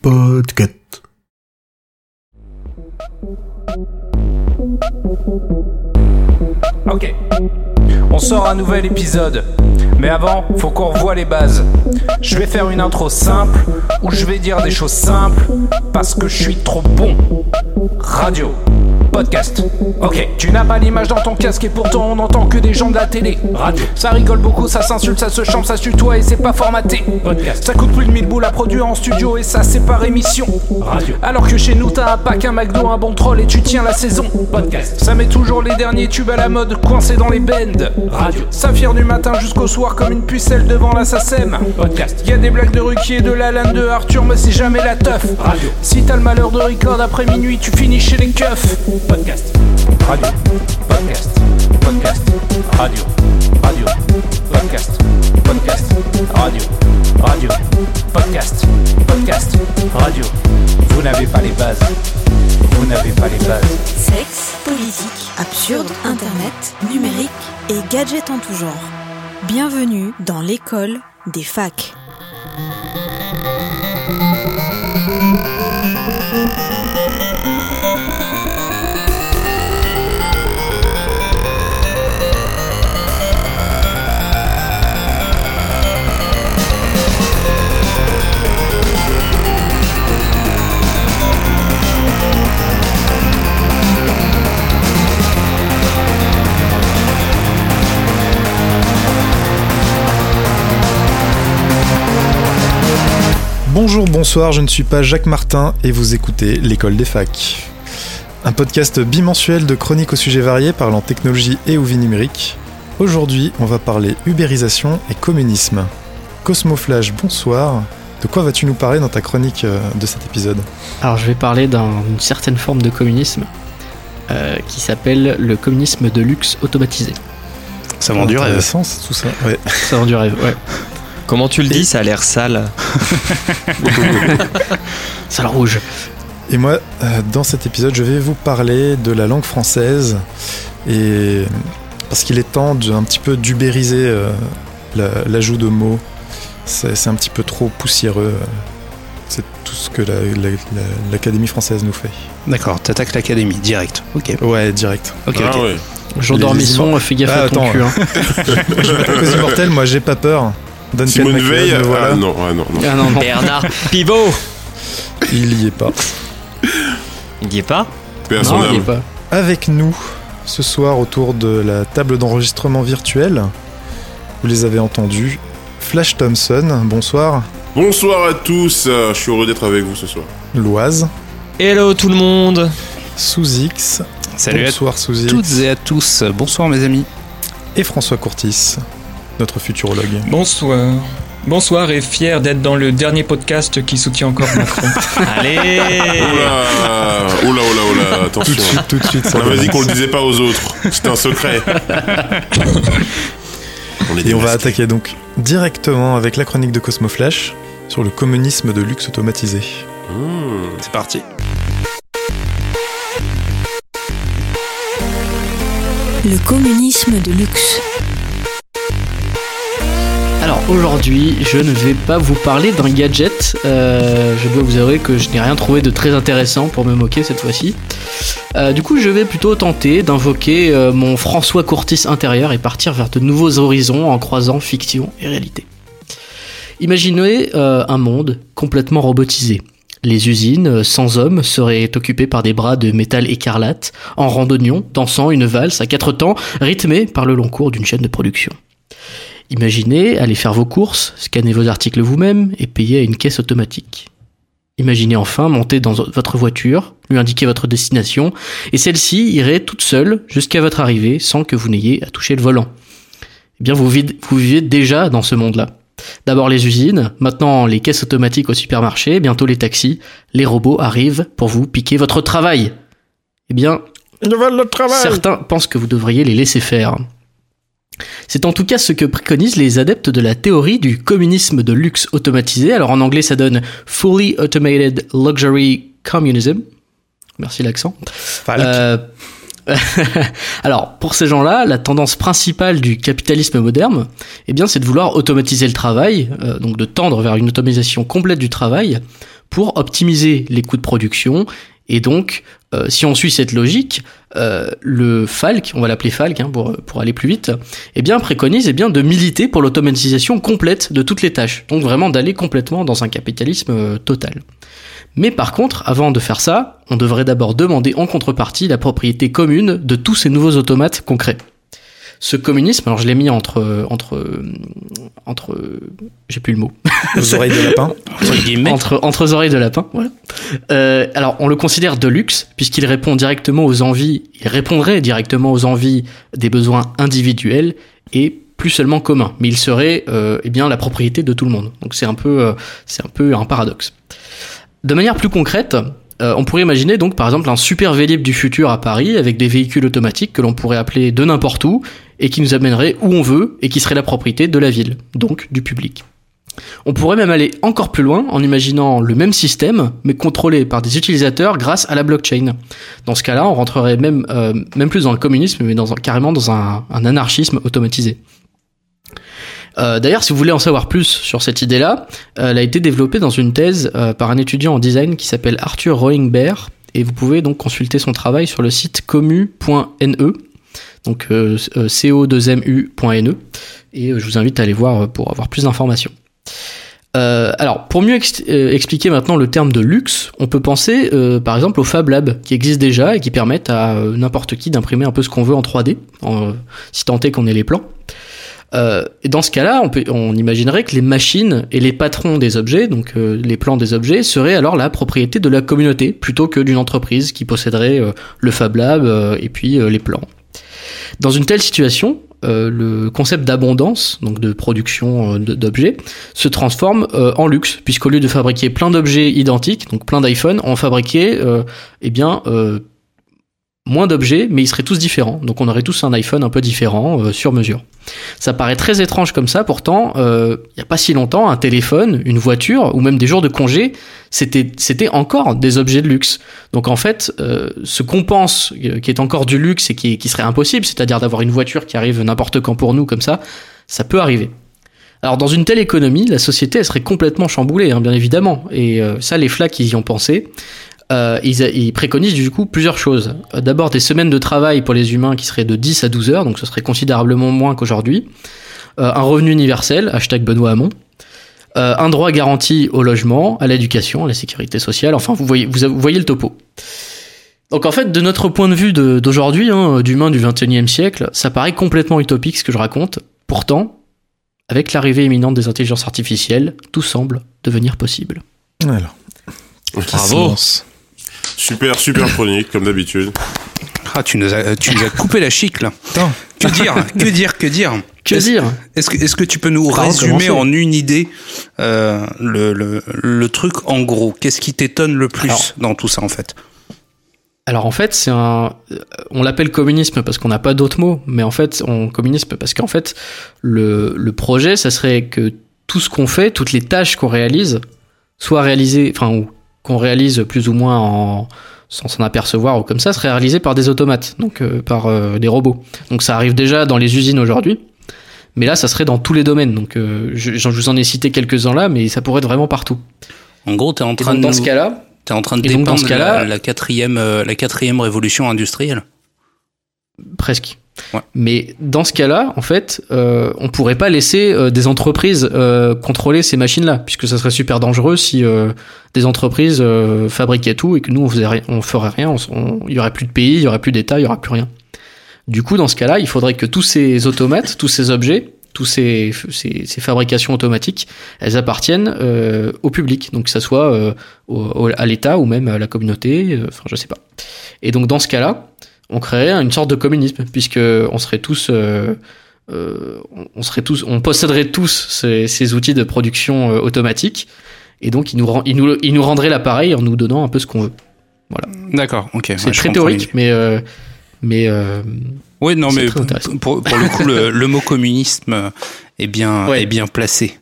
Podcast. Ok. On sort un nouvel épisode. Mais avant, faut qu'on revoie les bases. Je vais faire une intro simple où je vais dire des choses simples parce que je suis trop bon. Radio. Podcast. Ok, tu n'as pas l'image dans ton casque et pourtant on n'entend que des gens de la télé. Radio. Ça rigole beaucoup, ça s'insulte, ça se chante, ça se tutoie et c'est pas formaté. Podcast. Ça coûte plus de 1000 boules à produire en studio et ça c'est par émission. Radio. Alors que chez nous t'as un pack, un McDo, un bon troll et tu tiens la saison. Podcast. Ça met toujours les derniers tubes à la mode coincés dans les bends. Radio. Ça fière du matin jusqu'au soir comme une pucelle devant la SACEM. Podcast. Y a des blagues de Ruquier, de Lalanne, de Arthur, mais c'est jamais la teuf. Radio. Si t'as le malheur de record après minuit, tu finis chez les keufs. Podcast. Radio. Podcast. Podcast. Radio. Radio. Podcast. Podcast. Radio. Radio. Podcast. Podcast. Radio. Vous n'avez pas les bases. Vous n'avez pas les bases. Sexe, politique, absurde, internet, numérique et gadgets en tout genre. Bienvenue dans l'école des facs. Bonjour, bonsoir, je ne suis pas Jacques Martin et vous écoutez l'école des facs. Un podcast bimensuel de chroniques au sujet variés parlant technologie et ou vie numérique. Aujourd'hui, on va parler ubérisation et communisme. Cosmoflash, bonsoir. De quoi vas-tu nous parler dans ta chronique euh, de cet épisode? Alors je vais parler d'un- d'une certaine forme de communisme euh, qui s'appelle le communisme de luxe automatisé. Ça vend du rêve. Tout ça. Ouais. Ça vend du rêve, ouais. Comment tu le dis Ça a l'air sale. Ça le rouge. Et moi, euh, dans cet épisode, je vais vous parler de la langue française et parce qu'il est temps de, un petit peu d'ubériser euh, la- l'ajout de mots. C'est un petit peu trop poussiéreux. C'est tout ce que la- la- la- l'Académie française nous fait. D'accord, t'attaques l'académie, direct. Ok. Ouais, direct. Ok, Ah ok. ouais. Jean Dormisson, fais gaffe Ah, à ton attends. cul. hein. Je Cosy Mortel, moi j'ai pas peur. Duncan Simone McLeod, Veil, me voilà. ah non, ah non, non. Ah non, non. Bernard Pivot Il y est pas. Il y est pas Paix à son Non, il est âme. pas. Avec nous ce soir autour de la table d'enregistrement virtuelle, vous les avez entendus. Flash Thompson, bonsoir. Bonsoir à tous, euh, je suis heureux d'être avec vous ce soir. Loise, Hello tout le monde sous X, Salut bonsoir sous à X, toutes et à tous. Bonsoir mes amis. et François Courtis, notre futurologue. Bonsoir. Bonsoir et fier d'être dans le dernier podcast qui soutient encore Macron. Allez Oula, oula, oula, oula, Tout de attention. suite, tout de suite. ça On avait dit commence. qu'on le disait pas aux autres, c'était un secret. on Et on va attaquer donc directement avec la chronique de Cosmoflash sur le communisme de luxe automatisé. Mmh. C'est parti. Le communisme de luxe. Alors aujourd'hui, je ne vais pas vous parler d'un gadget. Euh, je dois vous avouer que je n'ai rien trouvé de très intéressant pour me moquer cette fois-ci. Euh, du coup, je vais plutôt tenter d'invoquer euh, mon François Courtis intérieur et partir vers de nouveaux horizons en croisant fiction et réalité. Imaginez un monde complètement robotisé. Les usines, sans hommes, seraient occupées par des bras de métal écarlate, en randonnion, dansant une valse à quatre temps, rythmée par le long cours d'une chaîne de production. Imaginez aller faire vos courses, scanner vos articles vous-même et payer à une caisse automatique. Imaginez enfin monter dans votre voiture, lui indiquer votre destination, et celle-ci irait toute seule jusqu'à votre arrivée sans que vous n'ayez à toucher le volant. Eh bien, vous, vivez- vous vivez déjà dans ce monde-là. D'abord les usines, maintenant les caisses automatiques au supermarché, bientôt les taxis, les robots arrivent pour vous piquer votre travail. Eh bien, Certains pensent que vous devriez les laisser faire. C'est en tout cas ce que préconisent les adeptes de la théorie du communisme de luxe automatisé. Alors en anglais ça donne Fully Automated Luxury Communism. Merci l'accent. Euh, Alors, pour ces gens-là, la tendance principale du capitalisme moderne, eh bien, c'est de vouloir automatiser le travail, euh, donc de tendre vers une automatisation complète du travail pour optimiser les coûts de production. Et donc, euh, si on suit cette logique, euh, le Falk, on va l'appeler Falk hein, pour, pour aller plus vite, eh bien, préconise eh bien, de militer pour l'automatisation complète de toutes les tâches. Donc vraiment d'aller complètement dans un capitalisme euh, total. Mais par contre, avant de faire ça, on devrait d'abord demander en contrepartie la propriété commune de tous ces nouveaux automates concrets. Ce communisme, alors je l'ai mis entre entre entre j'ai plus le mot. Aux oreilles de lapin. entre entre les oreilles de lapin, voilà. Euh, alors on le considère de luxe puisqu'il répond directement aux envies, il répondrait directement aux envies des besoins individuels et plus seulement communs, mais il serait euh, eh bien la propriété de tout le monde. Donc c'est un peu euh, c'est un peu un paradoxe. De manière plus concrète, euh, on pourrait imaginer donc par exemple un super vélib du futur à Paris avec des véhicules automatiques que l'on pourrait appeler de n'importe où et qui nous amènerait où on veut et qui serait la propriété de la ville, donc du public. On pourrait même aller encore plus loin en imaginant le même système, mais contrôlé par des utilisateurs grâce à la blockchain. Dans ce cas-là, on rentrerait même, euh, plus dans le communisme, mais carrément dans un, anarchisme automatisé. Euh, D'ailleurs, si vous voulez en savoir plus sur cette idée-là, euh, elle a été développée dans une thèse par un étudiant en design qui s'appelle Arthur Roingber, et vous pouvez donc consulter son travail sur le site commu.ne, donc euh, euh, co2mu.ne, et euh, je vous invite à aller voir pour avoir plus d'informations. Alors, pour mieux ex- expliquer maintenant le terme de luxe, on peut penser par exemple au Fab Lab qui existe déjà et qui permettent à n'importe qui d'imprimer un peu ce qu'on veut en 3D, en, euh, si tant est qu'on ait les plans. Et dans ce cas-là, on, on imaginerait que les machines et les patrons des objets, donc les plans des objets, seraient alors la propriété de la communauté plutôt que d'une entreprise qui posséderait le Fab Lab et puis les plans. Dans une telle situation, euh, le concept d'abondance, donc de production euh, d'objets, se transforme euh, en luxe, puisqu'au lieu de fabriquer plein d'objets identiques, donc plein d'iPhone, on fabriquait eh bien moins d'objets, mais ils seraient tous différents. Donc on aurait tous un iPhone un peu différent, euh, sur mesure. Ça paraît très étrange comme ça, pourtant, euh, il n'y a pas si longtemps, un téléphone, une voiture, ou même des jours de congé, c'était c'était encore des objets de luxe. Donc en fait, euh, ce qu'on pense euh, qui est encore du luxe et qui, qui serait impossible, c'est-à-dire d'avoir une voiture qui arrive n'importe quand pour nous comme ça, ça peut arriver. Alors dans une telle économie, la société elle serait complètement chamboulée, hein, bien évidemment. Et euh, ça, les flacs, ils y ont pensé. Euh, ils, ils préconisent du coup plusieurs choses. Euh, D'abord des semaines de travail pour les humains qui seraient de 10 à 12 heures, donc ce serait considérablement moins qu'aujourd'hui. Euh, un revenu universel, hashtag Benoît Hamon. Euh, un droit garanti au logement, à l'éducation, à la sécurité sociale. Enfin, vous voyez, vous, vous voyez le topo. Donc en fait, de notre point de vue d'aujourd'hui, hein, d'humain du 21e siècle, ça paraît complètement utopique ce que je raconte. Pourtant, avec l'arrivée imminente des intelligences artificielles, tout semble devenir possible. Alors, Bravo. Super, super chronique, comme d'habitude. Ah, tu nous as, tu nous as coupé la chic là. Que dire Que dire Que dire? Que Est-ce- dire? Est-ce que, est-ce que tu peux nous résumer en une idée euh, le, le, le truc en gros? Qu'est-ce qui t'étonne le plus Alors. dans tout ça en fait? Alors en fait, c'est un, euh, on l'appelle communisme parce qu'on n'a pas d'autre mot, mais en fait, on communisme parce qu'en fait, le, le projet, ça serait que tout ce qu'on fait, toutes les tâches qu'on réalise, soient réalisées, enfin, ou qu'on réalise plus ou moins en, sans s'en apercevoir ou comme ça, seraient réalisées par des automates, donc euh, par euh, des robots. Donc ça arrive déjà dans les usines aujourd'hui. Mais là, ça serait dans tous les domaines. Donc, euh, je, je vous en ai cité quelques-uns là, mais ça pourrait être vraiment partout. En gros, t'es en Et train donc, de dans ce cas-là, t'es en train de dans dépeindre la, la quatrième euh, la quatrième révolution industrielle. Presque. Mais dans ce cas-là, en fait, euh, on pourrait pas laisser euh, des entreprises euh, contrôler ces machines-là, puisque ça serait super dangereux si euh, des entreprises fabriquaient tout et que nous on faisait rien, on ferait rien, il y aurait plus de pays, il y aurait plus d'État, il y aurait plus rien. Du coup, dans ce cas-là, il faudrait que tous ces automates, tous ces objets, tous ces, fabrications automatiques, elles appartiennent au public, donc que ça soit à l'État ou même à la communauté, enfin je sais pas. Et donc dans ce cas-là, on créerait une sorte de communisme, puisque on serait tous, euh, euh, on- serait tous, on posséderait tous ces, ces outils de production euh, automatique, et donc ils nous, rend- ils nous, ils nous rendraient l'appareil en nous donnant un peu ce qu'on veut. D'accord, ok. C'est très théorique, mais euh, mais euh, Oui, non, mais pour, pour le coup, le, le mot communisme est bien, Ouais. est bien placé.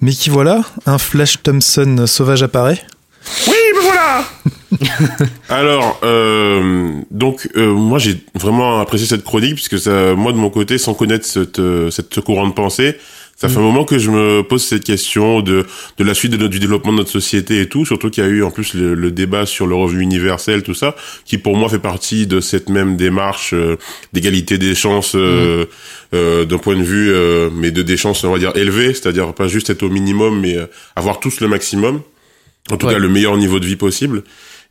Mais qui voilà, un Flash Thompson sauvage apparaît. Oui, Alors, euh, donc euh, moi j'ai vraiment apprécié cette chronique puisque ça, moi de mon côté, sans connaître cette, euh, cette ce courant de pensée, ça fait un moment que je me pose cette question de de la suite de notre, du développement de notre société et tout. Surtout qu'il y a eu en plus le, le débat sur le revenu universel, tout ça, qui pour moi fait partie de cette même démarche euh, d'égalité des chances euh, euh, d'un point de vue, euh, mais de des chances on va dire élevées, c'est-à-dire pas juste être au minimum, mais euh, avoir tous le maximum. En tout Ouais. cas, le meilleur niveau de vie possible.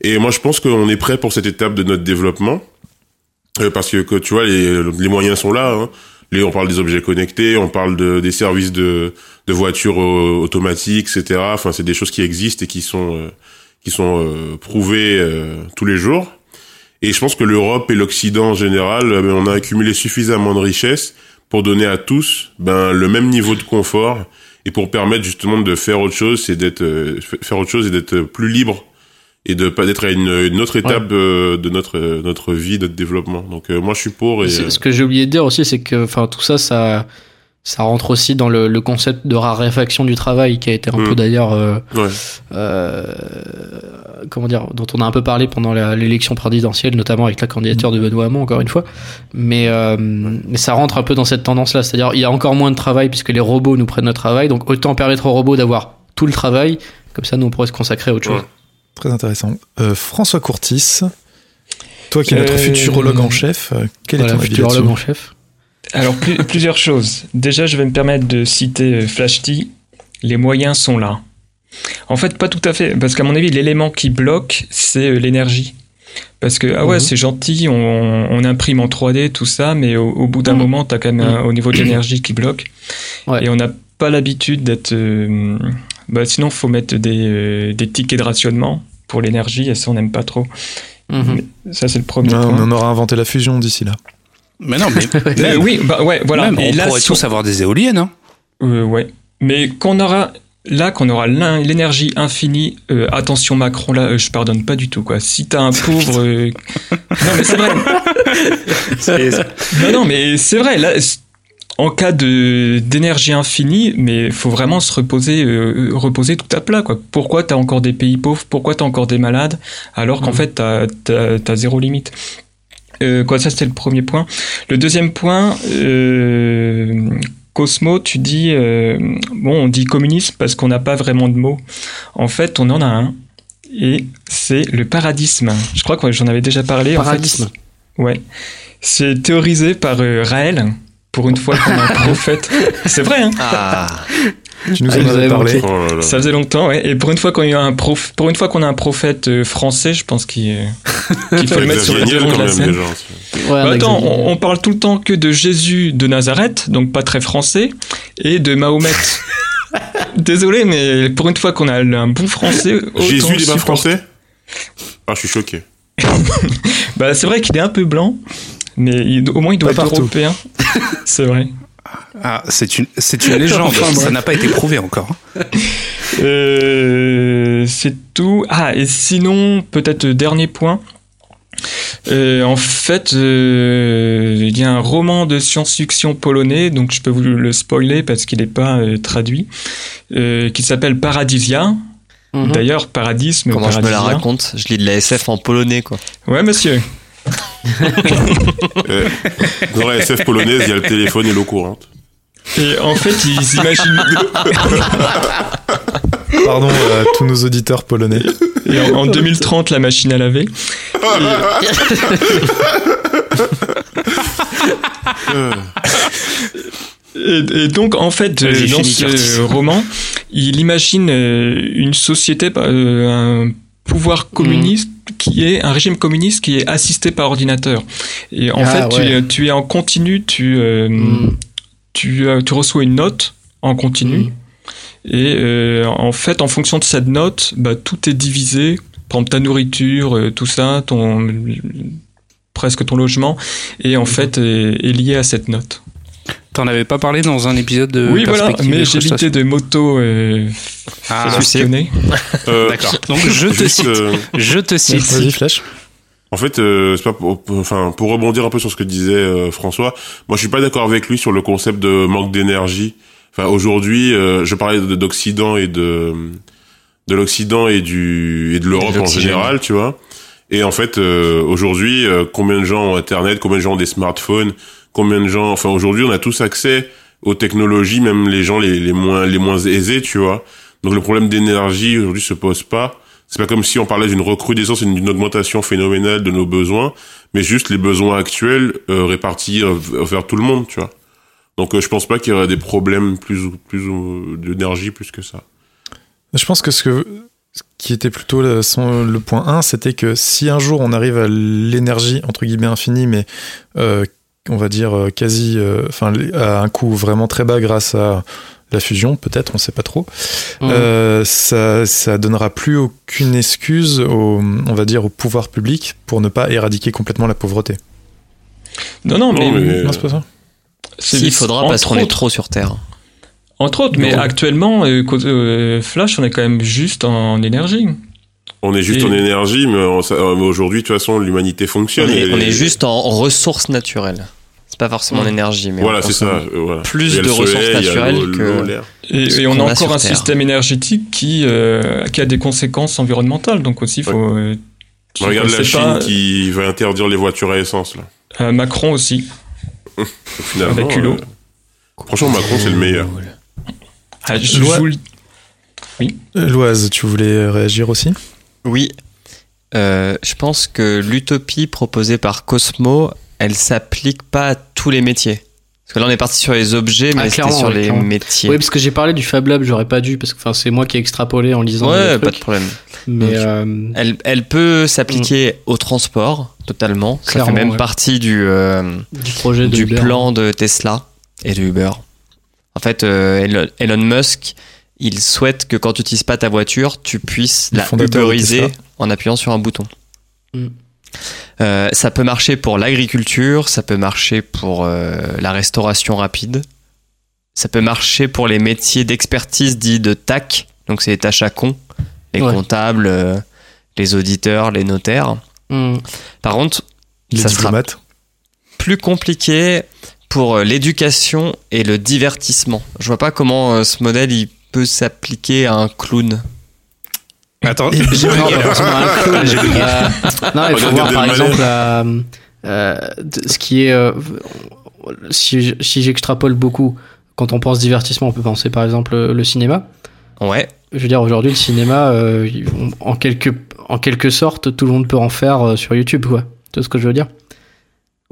Et moi, je pense qu'on est prêt pour cette étape de notre développement. Euh, parce que, que, tu vois, les, les moyens sont là. Hein. Les, on parle des objets connectés, on parle de, des services de, de voitures euh, automatiques, etc. Enfin, c'est des choses qui existent et qui sont, euh, qui sont euh, prouvées euh, tous les jours. Et je pense que l'Europe et l'Occident en général, euh, on a accumulé suffisamment de richesses pour donner à tous ben, le même niveau de confort et pour permettre justement de faire autre chose, c'est d'être euh, faire autre chose et d'être plus libre et de pas d'être à une, une autre étape euh, de notre euh, notre vie, notre développement. Donc euh, moi je suis pour et Ce que j'ai oublié de dire aussi, c'est que enfin tout ça, ça, ça rentre aussi dans le, le concept de raréfaction du travail qui a été un Mm. peu d'ailleurs, euh, ouais. euh, comment dire, dont on a un peu parlé pendant l'élection présidentielle, notamment avec la candidature de Benoît Hamon, encore une fois. Mais, euh, mais ça rentre un peu dans cette tendance-là, c'est-à-dire il y a encore moins de travail puisque les robots nous prennent notre travail, donc autant permettre aux robots d'avoir tout le travail, comme ça nous on pourrait se consacrer à autre chose. Ouais. Très intéressant. Euh, François Courtis, toi qui es notre Euh, futurologue en chef, quel Voilà, est ton avis futurologue en chef. Alors, plus- plusieurs choses. Déjà, je vais me permettre de citer euh, Flash T. Les moyens sont là. En fait, pas tout à fait, parce qu'à mon avis, l'élément qui bloque, c'est euh, l'énergie. Parce que, ah ouais, Mhm. c'est gentil, on, on imprime en 3D, tout ça, mais au, au bout d'un Mhm. moment, t'as quand même un- au niveau de l'énergie qui bloque. Ouais. Et on n'a pas l'habitude d'être. euh, bah, sinon, faut mettre des, euh, des tickets de rationnement pour l'énergie, et ça, on n'aime pas trop. Mhm. Ça, c'est le premier point. On aura inventé la fusion d'ici là. Mais non, mais oui, bah ouais, voilà. même, Et on là, pourrait si tous avoir des éoliennes. Hein. Euh, ouais. Mais qu'on aura là, qu'on aura l'énergie infinie. euh, attention Macron, là, euh, je pardonne pas du tout quoi. Si t'as un pauvre, euh, non mais c'est vrai. non non mais c'est vrai. Là, en cas de d'énergie infinie, mais faut vraiment se reposer, euh, reposer tout à plat quoi. Pourquoi t'as encore des pays pauvres? Pourquoi t'as encore des malades? Alors qu'en Mhm. fait t'as zéro limite. Euh, quoi, ça c'était le premier point. Le deuxième point, euh, Cosmo, tu dis, euh, bon, on dit communisme parce qu'on n'a pas vraiment de mots. En fait, on en a un, et c'est le paradisme. Je crois que j'en avais déjà parlé. En fait, Paradisme. ouais. C'est théorisé par euh, Raël, pour une fois a un prophète. C'est vrai, hein Ah, Tu nous Ah, en avais parlé. manqué. Oh là là. Ça faisait longtemps, ouais. Et pour une fois qu'on a un prof, pour une fois qu'on a un prophète euh, français, je pense qu'il euh, faut le mettre sur le devant de la scène. Ouais, Bah, attends, on, on parle tout le temps que de Jésus de Nazareth, donc pas très français, et de Mahomet. Désolé, mais pour une fois qu'on a un bon français, Jésus il est pas français? Ah je suis choqué. Bah, c'est vrai qu'il est un peu blanc, mais il- au moins il doit Pas être partout. européen. c'est vrai. Ah, c'est une, c'est une légende. Enfin, ça n'a pas été prouvé encore. Euh, c'est tout. Ah, et sinon, peut-être euh, dernier point. Euh, en fait, euh, il y a un roman de science-fiction polonais, donc je peux vous le spoiler parce qu'il n'est pas euh, traduit, euh, qui s'appelle Paradisia. Mhm. D'ailleurs, paradisme. comment je me la raconte? Je lis de la SF en polonais, quoi. Ouais, monsieur. Euh, dans la SF polonaise il y a le téléphone et l'eau courante. Et en fait, ils imaginent. Pardon à tous nos auditeurs polonais. Et en, en 2030, la machine à laver. Et, et donc, en fait, euh, dans ce roman, il imagine euh, une société, euh, un pouvoir communiste qui est un régime communiste qui est assisté par ordinateur. Et en Ah, fait, tu, ouais. es, tu es en continu, tu, euh, Mm. tu, euh, tu reçois une note en continu. Mm. Et euh, en fait, en fonction de cette note, bah, tout est divisé. Par exemple, ta nourriture, euh, tout ça, ton presque ton logement, et en fait est, est lié à cette note. T'en avais pas parlé dans un épisode de oui, voilà, Perspective mais et j'ai évité de moto euh, Ah. Euh, D'accord. Donc je te cite. euh, Je te cite. Vas-y, Flash. En fait, euh, c'est pas pour, enfin pour rebondir un peu sur ce que disait euh, François. Moi, je suis pas d'accord avec lui sur le concept de manque d'énergie. Enfin, aujourd'hui, euh, je parlais de- d'Occident et de de l'Occident et du et de l'Europe en général, tu vois. Et en fait, euh, aujourd'hui, euh, combien de gens ont Internet, combien de gens ont des smartphones, combien de gens, enfin aujourd'hui, on a tous accès aux technologies, même les gens les, les moins les moins aisés, tu vois. Donc le problème d'énergie aujourd'hui se pose pas. C'est pas comme si on parlait d'une recrudescence d'une augmentation phénoménale de nos besoins, mais juste les besoins actuels euh, répartis euh, vers tout le monde, tu vois. Donc euh, je pense pas qu'il y aurait des problèmes plus ou plus d'énergie plus que ça. Je pense que ce, que ce qui était plutôt le, son- le point 1, c'était que si un jour on arrive à l'énergie, entre guillemets, infinie, mais euh, on va dire euh, quasi, euh, enfin, à un coût vraiment très bas grâce à la fusion, peut-être, on sait pas trop, Mhm. euh, ça, ça donnera plus aucune excuse au, on va dire, au pouvoir public pour ne pas éradiquer complètement la pauvreté. Non, non, mais, Non, mais- Non, c'est pas ça S'il faudra parce qu'on est trop sur Terre. Entre autres, mais Non. actuellement, euh, Flash, on est quand même juste en énergie. On est juste Et- en énergie, mais, on- ça- mais aujourd'hui, de toute façon, l'humanité On fonctionne. est, et- on est juste en ressources naturelles. C'est pas forcément en Mm. énergie, mais Voilà, on c'est ça. consomme euh, Voilà. plus de ressources naturelles l'eau, que- l'eau, l'air. Et, et on a encore un Terre. système énergétique qui, euh, qui a des conséquences environnementales. Donc aussi, il faut. euh, On regarde la Chine pas, qui va interdire les voitures à essence, là. euh, Macron aussi. Finalement, Avec culot. euh, franchement, Macron, c'est le meilleur. Ah, je Euh, Loise, tu voulais réagir aussi? Oui. Euh, je pense que l'utopie proposée par Cosmo, elle s'applique pas à tous les métiers. Parce que là, on est parti sur les objets, Ah, mais c'était clairement, sur ouais, les clairement. métiers. Oui, parce que j'ai parlé du Fab Lab, j'aurais pas dû, parce que enfin, c'est moi qui ai extrapolé en lisant ouais, pas de problème. Mais Donc, euh, Elle, elle peut s'appliquer au transport, totalement. Ça Clairement, fait même ouais. partie du, euh, du projet de du Uber. plan de Tesla et de Uber. En fait, euh, Elon- Elon Musk, il souhaite que quand tu n'utilises pas ta voiture, tu puisses Le la uberiser en appuyant sur un bouton. Mm. Euh, ça peut marcher pour l'agriculture, ça peut marcher pour euh, la restauration rapide, ça peut marcher pour les métiers d'expertise dits de TAC, donc c'est les tâches à con, les Ouais. comptables, euh, les auditeurs, les notaires. Hmm. Par contre, Les ça sera diplomates plus compliqué pour l'éducation et le divertissement. Je vois pas comment euh, ce modèle il peut s'appliquer à un clown. Attends, un clown. Euh, non, il faut voir par exemple euh, euh, ce qui est. euh, si j'extrapole beaucoup, quand on pense divertissement, on peut penser par exemple le cinéma. Ouais, Je veux dire, aujourd'hui, le cinéma, en, quelque, en quelque sorte, tout le monde peut en faire sur YouTube, quoi. Tu vois ce que je veux dire?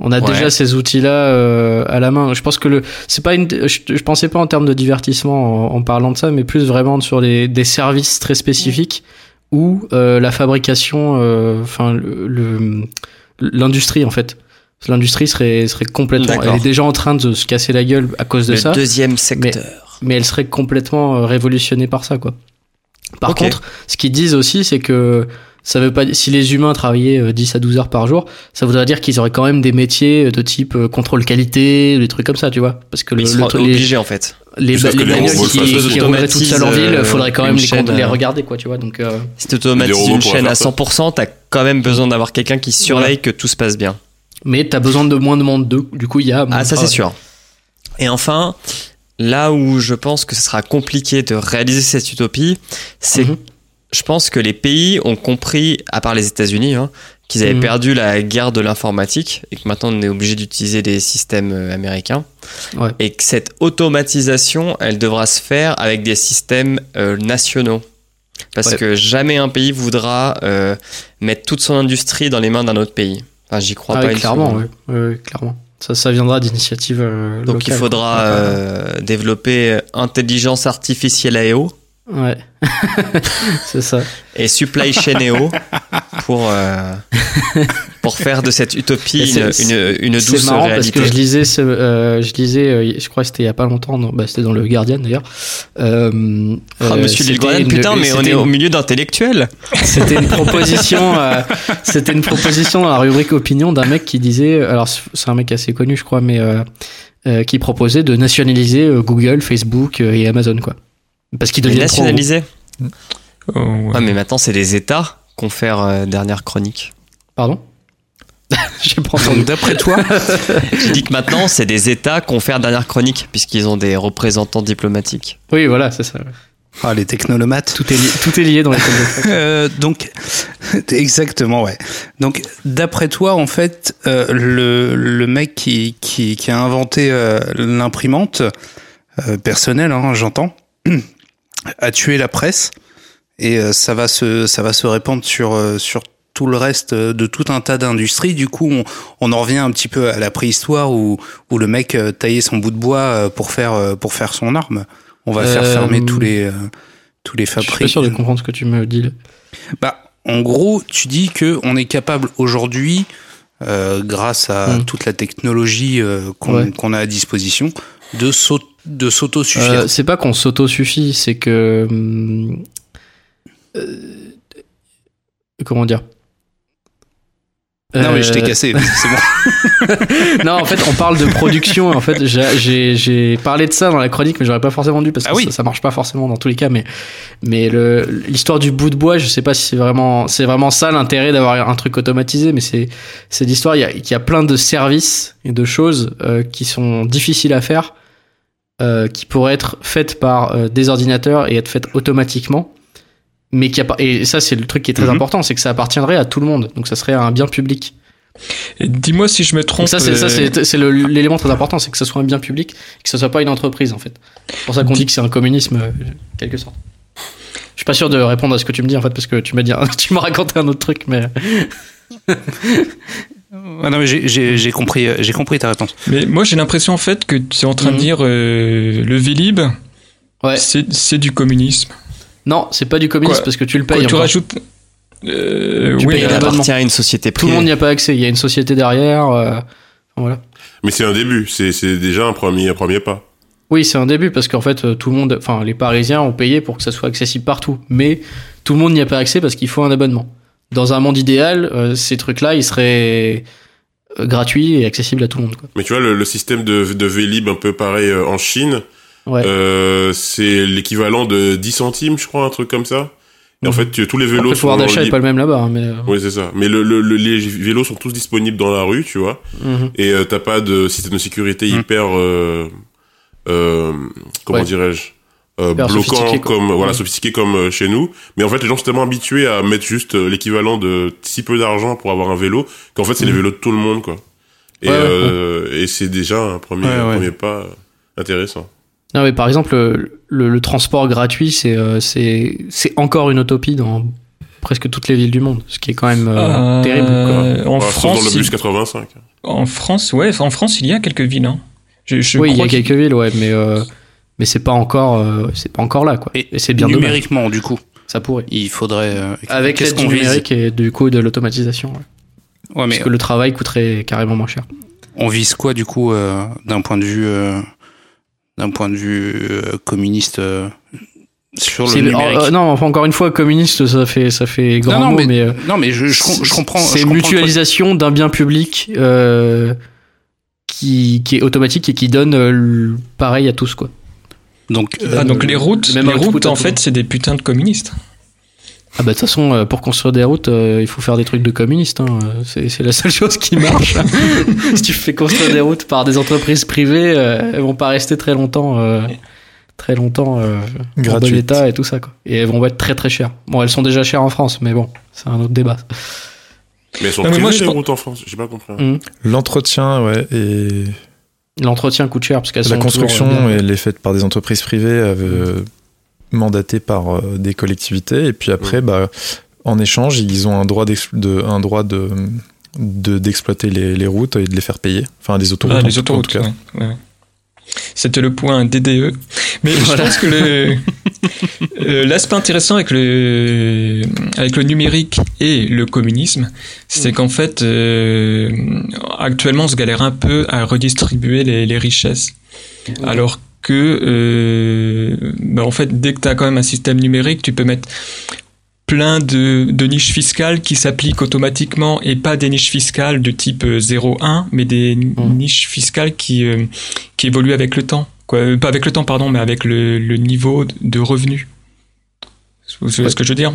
On a Ouais. déjà ces outils-là euh, à la main. Je pense que le, c'est pas une, je, je pensais pas en termes de divertissement en, en parlant de ça, mais plus vraiment sur des, des services très spécifiques où euh, la fabrication, euh, enfin le- le- l'industrie en fait, l'industrie serait serait complètement, elle est déjà en train de se casser la gueule à cause de le ça deuxième secteur. mais elle serait complètement euh, révolutionnée par ça, quoi. Par contre, ce qu'ils disent aussi, c'est que ça veut pas si les humains travaillaient euh, 10 à 12 heures par jour, ça voudrait dire qu'ils auraient quand même des métiers de type euh, contrôle qualité, des trucs comme ça, tu vois. Parce que le, Ils le les, obligés en fait. les, les les bagnoles qui, qui rouleraient toutes seules en ville, euh, faudrait quand même les, chaîne, con- les euh, regarder, quoi, tu vois. Donc, euh, Si tu automatises robots une chaîne à faire ça. 100%, t'as quand même besoin d'avoir quelqu'un qui surveille que tout se passe bien. mais t'as besoin de moins de monde d'eux. Du coup, il y a. moins Ah, ça c'est sûr. Et enfin, là où je pense que ce sera compliqué de réaliser cette utopie, c'est Mhm. Je pense que les pays ont compris, à part les États-Unis, hein, qu'ils avaient Mhm. perdu la guerre de l'informatique et que maintenant on est obligé d'utiliser des systèmes euh, américains. Ouais. Et que cette automatisation, elle devra se faire avec des systèmes euh, nationaux. Parce Ouais. que jamais un pays voudra euh, mettre toute son industrie dans les mains d'un autre pays. Enfin, j'y crois Ah pas oui, clairement. Ouais, ouais, clairement. Ça, ça viendra d'initiatives euh, Donc il faudra euh, développer intelligence artificielle AEO Ouais. c'est ça. et supply chain EO pour euh, pour faire de cette utopie une, une, une douce C'est marrant réalité. parce que je lisais, ce, euh, je lisais, euh, je crois que c'était il y a pas longtemps, bah, c'était dans le Guardian d'ailleurs. Euh, Ah, euh, monsieur Lilgoyan, une- putain, mais on est au milieu d'intellectuels. C'était une proposition, euh, c'était une proposition dans la rubrique opinion d'un mec qui disait, alors c'est un mec assez connu, je crois, mais qui proposait de nationaliser Google, Facebook et Amazon, quoi. Parce qu'ils deviennent trop gros. nationalisé. Oh, ouais. Ah, mais maintenant, c'est les États qu'on fait euh, dernière chronique. Pardon J'ai pas entendu. D'après toi, J'ai dit que maintenant, c'est des États qu'on fait dernière chronique, puisqu'ils ont des représentants diplomatiques. Oui, voilà, c'est ça. ouais. Ah, les technolomates. Tout est lié, tout est lié dans les. Euh, donc, exactement, ouais. Donc, d'après toi, en fait, euh, le, le mec qui, qui, qui a inventé euh, l'imprimante euh, personnelle, hein, j'entends, a tué la presse et euh, ça va se ça va se répandre sur euh, sur tout le reste de tout un tas d'industries. Du coup, on, on en revient un petit peu à la préhistoire où où le mec euh, taillait son bout de bois euh, pour faire euh, pour faire son arme. On va faire Euh, fermer tous les euh, tous les Je suis pas sûr de comprendre ce que tu me dis. là. Bah, en gros, tu dis que on est capable aujourd'hui, euh, grâce à Mm. toute la technologie euh, qu'on Ouais. a à disposition, de s'au- de s'auto-suffire. Euh, c'est pas qu'on s'auto-suffit, c'est que. hum, euh, comment dire? Non, mais je t'ai Euh, cassé, c'est bon. non, en fait, on parle de production. En fait, j'ai- parlé de ça dans la chronique, mais j'aurais pas forcément dû parce que Ah oui. ça, ça marche pas forcément dans tous les cas. Mais, mais l'histoire du bout de bois, je sais pas si c'est vraiment, c'est vraiment ça l'intérêt d'avoir un truc automatisé. Mais c'est, c'est l'histoire. Il y a, il y a plein de services et de choses euh, qui sont difficiles à faire, euh, qui pourraient être faites par euh, des ordinateurs et être faites automatiquement. Mais qui et ça, c'est le truc qui est très Mhm. important, c'est que ça appartiendrait à tout le monde. Donc, ça serait un bien public. Dis-moi si je me trompe. Donc ça, c'est, ça, euh, c'est, l'élément très important, c'est que ce soit un bien public, que ce soit pas une entreprise, en fait. C'est pour ça qu'on dit que c'est un communisme, quelque sorte. Je suis pas sûr de répondre à ce que tu me dis, en fait, parce que tu m'as dit, tu m'as raconté un autre truc, mais. Ah non, mais j'ai- compris, euh, j'ai compris ta réponse. Mais moi, j'ai l'impression en fait que tu es en train Mhm. de dire euh, le Vélib, Ouais. c'est du communisme. Non, c'est pas du communisme Quoi parce que tu le Quoi, payes. tu encore. rajoutes. Euh, Tu oui, payes Il un abonnement. appartient à une société Tout le privée. monde n'y a pas accès. Il y a une société derrière. euh, Voilà. Mais c'est un début, c'est déjà un premier, un premier pas. Oui, c'est un début parce qu'en fait, tout le monde, enfin, les Parisiens ont payé pour que ça soit accessible partout. Mais tout le monde n'y a pas accès parce qu'il faut un abonnement. Dans un monde idéal, euh, ces trucs-là, ils seraient euh, gratuits et accessibles à tout le monde. Quoi. Mais tu vois, le, le système de, de Vélib un peu pareil euh, en Chine, Ouais. euh, c'est l'équivalent de 10 centimes, je crois, un truc comme ça. Et en Mhm. fait, tu- tous les Après, vélos le pouvoir d'achat est libres. pas le même là-bas, hein, mais. euh, Oui, c'est ça. Mais le, le- le- les vélos sont tous disponibles dans la rue, tu vois. mhm. Et euh, t'as pas de système de sécurité Mhm. hyper, euh, euh, comment Ouais. dirais-je, euh, bloquant sophistiqué, quoi. comme voilà sophistiqué comme euh, chez nous. Mais en fait, les gens sont tellement habitués à mettre juste euh, l'équivalent de si peu d'argent pour avoir un vélo qu'en fait, c'est les Mhm. vélos de tout le monde, quoi. Et, Ouais, ouais, et c'est déjà un premier, Ouais, un ouais. premier pas intéressant. Non, mais par exemple, le, le- le transport gratuit, c'est euh, c'est c'est encore une utopie dans presque toutes les villes du monde, ce qui est quand même euh, Euh, terrible. quoi. En France, dans le il- bus 85. en France, ouais, en France, il y a quelques villes. Hein. Je, je oui, il y a quelques villes, ouais, mais euh, mais c'est pas encore euh, c'est pas encore là, quoi. Et Et, c'est bien dommage. Numériquement, du coup, Ça pourrait. il faudrait. euh, Avec l'aide du numérique et du coup de l'automatisation, ouais. Ouais, mais parce que le travail coûterait carrément moins cher. on vise quoi, du coup, euh, d'un point de vue, euh, d'un point de vue euh, communiste euh, sur le C'est- numérique? euh, non, enfin encore une fois, communiste, ça fait ça fait grand non, mot, mais- mais, euh, Non, mais je, je, com- je comprends. C'est mutualisation d'un bien public euh, qui, qui est automatique et qui donne euh, pareil à tous, quoi. Donc, euh, Ah, donne, donc euh, les routes, même les routes en fait, c'est des putains de communistes. Ah bah de toute façon, euh, pour construire des routes, euh, il faut faire des trucs de communistes. hein. Euh, C'est c'est la seule chose qui marche. si tu fais construire des routes par des entreprises privées, euh, elles vont pas rester très longtemps, euh, très longtemps euh, en bon état et tout ça. Quoi. Et elles vont être très très chères. Bon, elles sont déjà chères en France, mais bon, c'est un autre débat. Mais elles sont Non, mais privées, moi, je les routes en France. J'ai pas compris. Mhm. L'entretien, ouais, et L'entretien coûte cher parce qu'elles la construction, toujours, euh, elle est faite par des entreprises privées euh, mandatées par euh, des collectivités. Et puis après, bah, en échange, ils ont un droit, d'ex- de, un droit de, de- d'exploiter les, les routes et de les faire payer. Enfin, des autoroutes. Ah, en les tout- en autoroutes, tout cas. ouais, ouais. C'était le point DDE. Mais je pense que le euh, l'aspect intéressant avec le avec le numérique et le communisme, c'est qu'en fait euh, actuellement on se galère un peu à redistribuer les, les richesses, alors que euh, bah, en fait dès que tu as quand même un système numérique, tu peux mettre plein de, de niches fiscales qui s'appliquent automatiquement et pas des niches fiscales de type euh, 0,1 mais des niches fiscales qui euh, qui évoluent avec le temps quoi Euh, pas avec le temps pardon mais avec le, le niveau de revenu vous savez ce que je veux dire?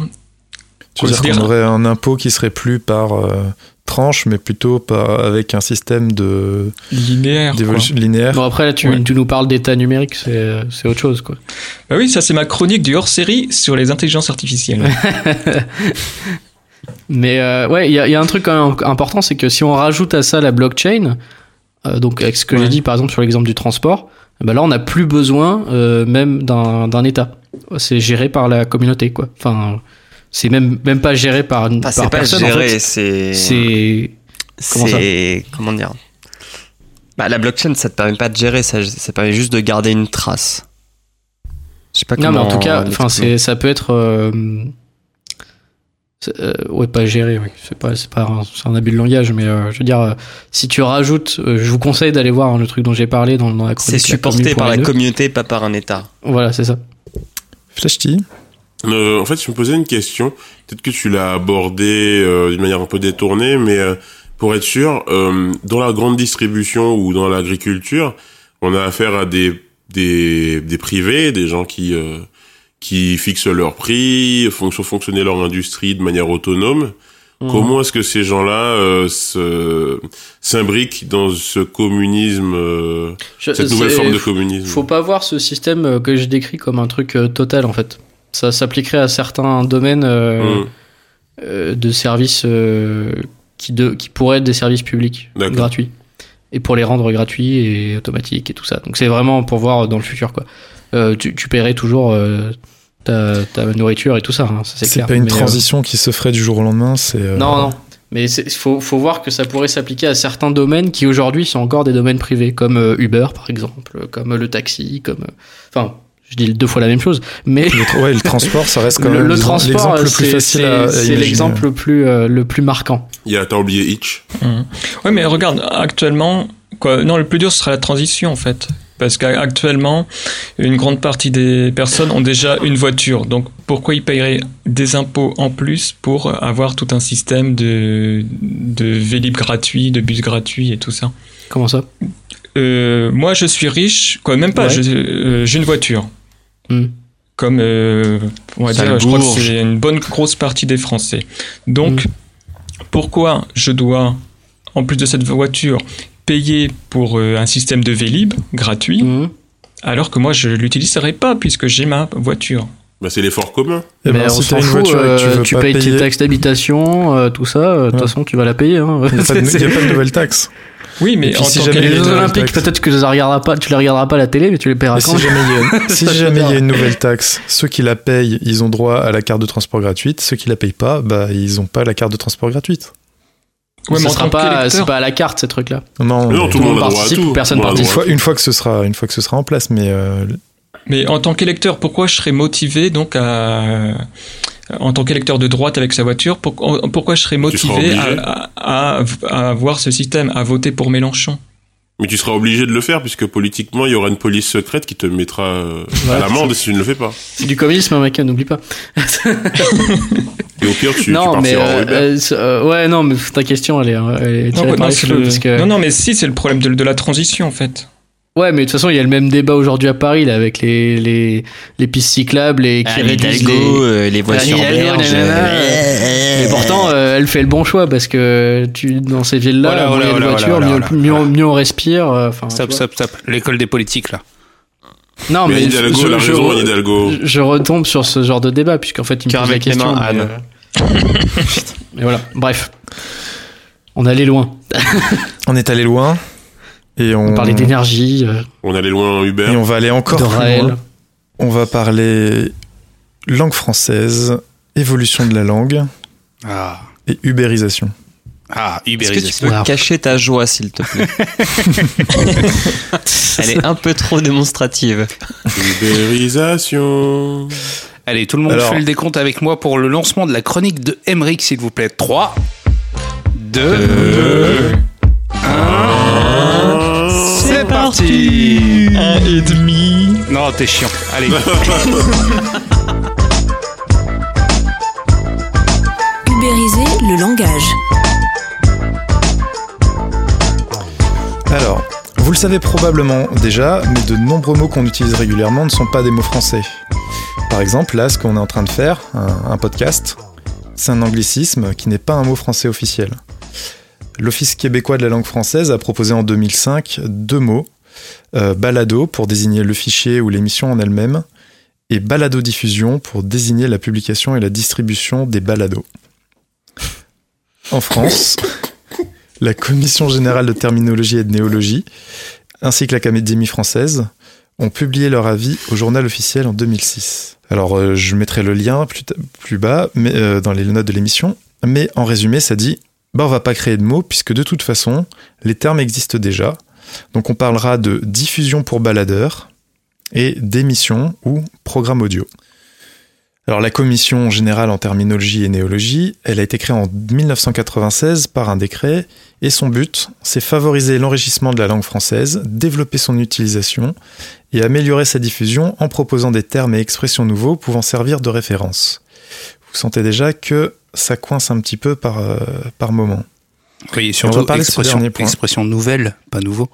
Tu veux dire qu'on aurait un impôt qui serait plus par euh, tranche, mais plutôt par, avec un système de Linéaire. Bon, après, là, tu, Ouais. tu nous parles d'état numérique, c'est c'est autre chose, quoi. Bah oui, ça c'est ma chronique du hors-série sur les intelligences artificielles. Mais euh, ouais, il y, a- il y a un truc quand même important, c'est que si on rajoute à ça la blockchain, euh, donc avec ce que j'ai Ouais. dit par exemple sur l'exemple du transport, bah là on n'a plus besoin euh, même d'un d'un État. C'est géré par la communauté, quoi. Enfin, c'est même même pas géré par, une Enfin, c'est pas personne. en géré, fait. c'est. C'est Comment. Comment dire? Bah, La blockchain, ça te permet pas de gérer, ça, ça permet juste de garder une trace. Je sais pas non, comment. mais en tout cas, enfin, c'est ça peut être euh, euh, ouais pas géré. Oui. C'est pas c'est pas un, c'est un abus de langage, mais euh, je veux dire, euh, si tu rajoutes, euh, je vous conseille d'aller voir hein, le truc dont j'ai parlé dans, dans la C'est chronique, la supporté par la communauté, pas par un État. Voilà, c'est ça. Flashty Euh, en fait, je me posais une question. Peut-être que tu l'as abordé euh, d'une manière un peu détournée, mais euh, pour être sûr, euh, dans la grande distribution ou dans l'agriculture, on a affaire à des des, des privés, des gens qui euh, qui fixent leur prix, font fonctionner leur industrie de manière autonome. Mhm. Comment est-ce que ces gens-là euh, se s'imbriquent dans ce communisme, euh, Je- cette nouvelle forme de communisme? Faut pas voir ce système euh, que je décris comme un truc euh, total en fait. Ça s'appliquerait à certains domaines euh, de services qui, de, qui pourraient être des services publics gratuits et pour les rendre gratuits et automatiques et tout ça. Donc c'est vraiment pour voir dans le futur quoi. Tu, tu paierais toujours ta, ta nourriture et tout ça, hein, ça, c'est pas une Mais, euh, transition qui se ferait du jour au lendemain, c'est. euh, non, non. Mais il faut, faut voir que ça pourrait s'appliquer à certains domaines qui aujourd'hui sont encore des domaines privés, comme euh, Uber par exemple, comme euh, le taxi, comme. euh, Enfin, je dis deux fois la même chose, mais Le, tra- ouais, le transport, ça reste quand le, même le transport, l'exemple le plus facile c'est l'exemple le plus, euh, le plus marquant. Il y a, t'as oublié Hitch. Ouais, mais regarde, actuellement, quoi, non, le plus dur ce sera la transition en fait. Parce qu'actuellement, une grande partie des personnes ont déjà une voiture. Donc pourquoi ils paieraient des impôts en plus pour avoir tout un système de, de Vélib gratuit, de bus gratuits et tout ça? Comment ça? Euh, Moi, je suis riche, quoi, même pas, Ouais. euh, j'ai une voiture. Hmm. Comme, euh, on va dire, je crois que c'est une bonne grosse partie des Français. Donc, Hmm. pourquoi je dois, en plus de cette voiture, payer pour euh, un système de Vélib gratuit, Mhm. alors que moi, je l'utiliserai pas puisque j'ai ma voiture Bah, c'est l'effort commun. Eh ben, Mais si on t'as s'en une fout, voiture et que euh, tu veux tu pas payes payer, tes taxes d'habitation, euh, tout ça, euh, de toute Ouais. façon tu vas la payer. Hein. il n'y a, pas de- il y a pas de nouvelle taxe. Oui, mais en si tant jamais Et il y a les une Jeux nouvelle Olympiques, taxe. peut-être que tu les regarderas pas, tu les regarderas pas à la télé, mais tu les paieras quand si jamais il y a, si Ça, je jamais il y a verrai. une nouvelle taxe, ceux qui la payent, ils ont droit à la carte de transport gratuite. Ceux qui la payent pas, bah, ils ont pas la carte de transport gratuite. Ouais, mais en sera tant pas, qu'électeur- c'est pas à la carte ces trucs-là. Non, non, tout le monde à participe, tout. personne a une à fois, tout. une fois que ce sera, une fois que ce sera en place, mais euh, Mais en tant qu'électeur, pourquoi je serais motivé donc à en tant qu'électeur de droite avec sa voiture, pour- pourquoi je serais motivé à, à, à avoir ce système, à voter pour Mélenchon? Mais tu seras obligé de le faire puisque politiquement, il y aura une police secrète qui te mettra euh, à l'amende si tu ne le fais pas. C'est du communisme, hein, mec, n'oublie pas. Et au pire, tu, tu non, mais partiras en euh, euh, euh, ouais, non, mais ta question, elle est, elle est tirée non, par non, les c'est cheveux, le- parce que- non, non, mais si, c'est le problème de, de la transition en fait. Ouais, mais de toute façon, il y a le même débat aujourd'hui à Paris, là, avec les, les, les pistes cyclables et qui Ah, réduisent Hidalgo, les... euh, les berges. nanana. euh, Et pourtant, euh, elle fait le bon choix parce que tu, dans ces villes-là, Voilà, voilà, de voilà, voitures, voilà, mieux, voilà, mieux, voilà. mieux on respire. euh, Enfin, Stop, stop, stop. L'école des politiques, là. Non, mais mais Hidalgo, je, elle a je- raison, je- Hidalgo. je- je retombe sur ce genre de débat, puisqu'en fait, il me Cœur pose la avec les question. mains, mais, Anne. euh, mais voilà, bref. On allait loin. on est allé loin et on, On parlait d'énergie, euh, On allait loin en Uber. et on va aller encore plus loin. On va parler langue française, évolution de la langue Ah, et ubérisation. ah Est-ce que tu peux cacher ta joie, s'il te plaît Elle est un peu trop démonstrative. Ubérisation. Allez, tout le monde Alors- fait le décompte avec moi pour le lancement de la chronique de Emmerich, s'il vous plaît. 3, 2, Euh, 1. C'est parti Un et demi. Non, t'es chiant. Allez. Ubériser le langage. Alors, vous le savez probablement déjà, mais de nombreux mots qu'on utilise régulièrement ne sont pas des mots français. Par exemple, là, ce qu'on est en train de faire, un, un podcast, c'est un anglicisme qui n'est pas un mot français officiel. L'Office québécois de la langue française a proposé en 2005 deux mots euh, balado pour désigner le fichier ou l'émission en elle-même, et balado-diffusion pour désigner la publication et la distribution des balados. En France, la Commission générale de terminologie et de néologie, ainsi que l'Académie française, ont publié leur avis au journal officiel en 2006. Alors, euh, je mettrai le lien plus, plus bas mais, euh, dans les notes de l'émission, mais en résumé, ça dit bah, on va pas créer de mots puisque de toute façon, les termes existent déjà. Donc, on parlera de diffusion pour baladeur et d'émission ou programme audio. Alors la commission générale en terminologie et néologie, elle a été créée en 1996 par un décret et son but, c'est favoriser l'enrichissement de la langue française, développer son utilisation et améliorer sa diffusion en proposant des termes et expressions nouveaux pouvant servir de référence. Vous sentez déjà que ça coince un petit peu par, euh, par moment. Oui, On surtout va parler de expression, expression nouvelle, pas nouveau.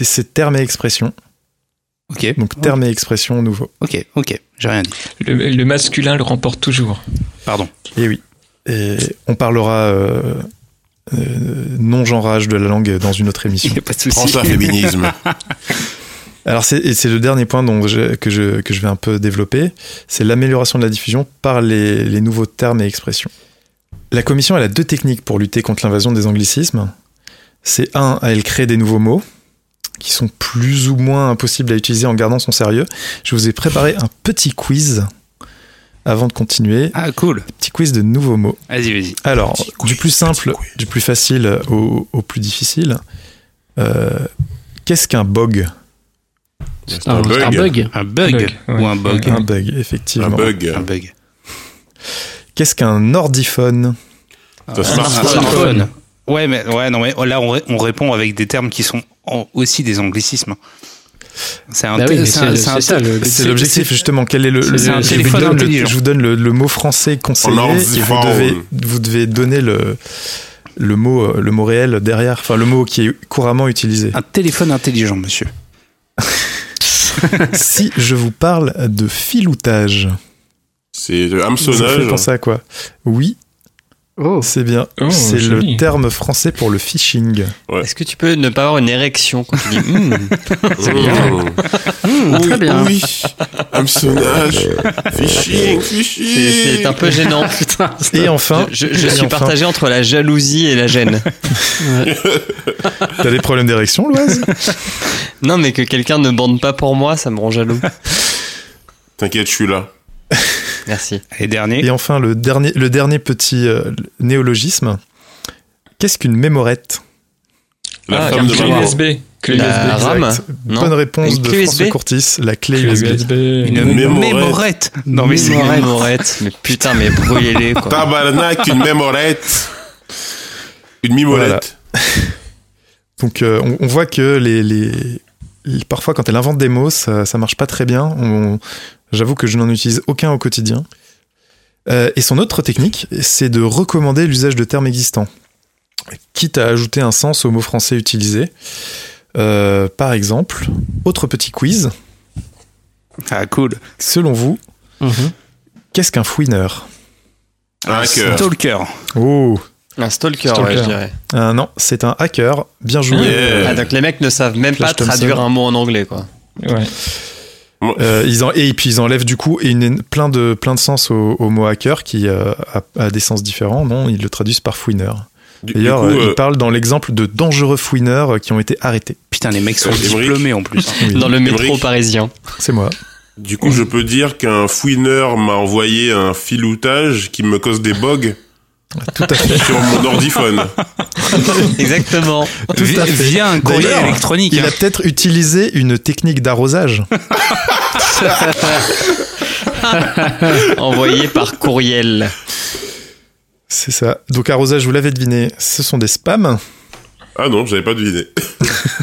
Et C'est termes et expressions, Ok. donc termes et expressions nouveaux. Ok, ok, j'ai rien dit. Le, le masculin le remporte toujours. Pardon. Et oui. Et on parlera euh, euh, non-genrage de la langue dans une autre émission. Il a pas de souci. Prends ça, féminisme. Alors c'est le dernier point dont je- que, je, que je vais un peu développer, c'est l'amélioration de la diffusion par les, les nouveaux termes et expressions. La commission elle a deux techniques pour lutter contre l'invasion des anglicismes. C'est un, elle crée des nouveaux mots qui sont plus ou moins impossibles à utiliser en gardant son sérieux. Je vous ai préparé un petit quiz avant de continuer. Ah, cool. Petit quiz de nouveaux mots. Vas-y, vas-y. Alors, Petit quiz, du plus simple, du plus facile au, au plus difficile. Euh, Qu'est-ce qu'un bog? C'est Un, un bug. un bug. Un bug, Bug, ouais. ou un bug. Un bug, effectivement. Un bug. Un bug. Qu'est-ce qu'un ordiphone? Un Un smartphone. Ouais, mais ouais, non, mais là, on, ré- on répond avec des termes qui sont en- aussi des anglicismes. C'est un, Bah oui, c'est l'objectif, justement. Quel est le, le- un je, vous téléphone donne le, intelligent. je vous donne le, le mot français conseillé et vous ordiphone. devez, vous devez donner le, le, mot, euh, le mot réel derrière, enfin le mot qui est couramment utilisé. un téléphone intelligent, monsieur. si je vous parle de filoutage, C'est ça vous fait hameçonnage. penser à quoi? Oui, Oh. c'est bien. Oh, c'est le terme français pour le phishing. Est-ce que tu peux ne pas avoir une érection quand tu dis Hmm, Mmh. très bien. Oui, hameçonnage, phishing, C'est phishing. c'est un peu gênant. Et enfin, Je, je- je et suis enfin, partagé entre la jalousie et la gêne. T'as des problèmes d'érection, Loise Non, mais que quelqu'un ne bande pas pour moi, ça me rend jaloux. T'inquiète, je suis là. Merci. Et dernier. Et enfin, le dernier, le dernier petit euh, néologisme. Qu'est-ce qu'une mémorette? La ah, femme de clé maman. USB. Clé La USB. RAM. Non. Bonne réponse Une de François? Courtis, la clé Clé USB. USB. Une mémorette. mémorette. Non, mais c'est. Mémorette. Mémorette. Mais putain, mais quoi. Tabarnak, une mémorette. Une mimolette. Donc euh, on, on voit que les, les- les- parfois quand elle invente des mots, ça, ça marche pas très bien. On- J'avoue que je n'en utilise aucun au quotidien. Euh, et son autre technique, c'est de recommander l'usage de termes existants, quitte à ajouter un sens aux mots français utilisés. Euh, par exemple, autre petit quiz. Ah, cool. Selon vous, Mhm. qu'est-ce qu'un fouineur? Un hacker. Stalker. Oh Un stalker, Stalker. ouais, je dirais. euh, Non, c'est un hacker. Bien joué. Yeah. Ah, donc les mecs ne savent même Flash pas traduire Thompson. un mot en anglais, quoi. Ouais. Euh, ils en, et puis ils enlèvent du coup une, plein, de, plein de sens au, au mot hacker qui euh, a, a des sens différents. Non, ils le traduisent par fouineur. D'ailleurs, euh, euh, ils parlent dans l'exemple de dangereux fouineurs qui ont été arrêtés. Putain, les mecs sont Euh, diplômés en plus. Oui, Dans le métro parisien. C'est moi. du coup, je peux dire qu'un fouineur m'a envoyé un filoutage qui me cause des bugs Tout à fait. sur mon ordiphone. Exactement. Tout à fait. Via un courrier électronique. Il hein. a peut-être utilisé une technique d'arrosage. Envoyé par courriel. C'est ça. Donc arrosage, vous l'avez deviné, ce sont des spams. Ah non, j'avais pas deviné.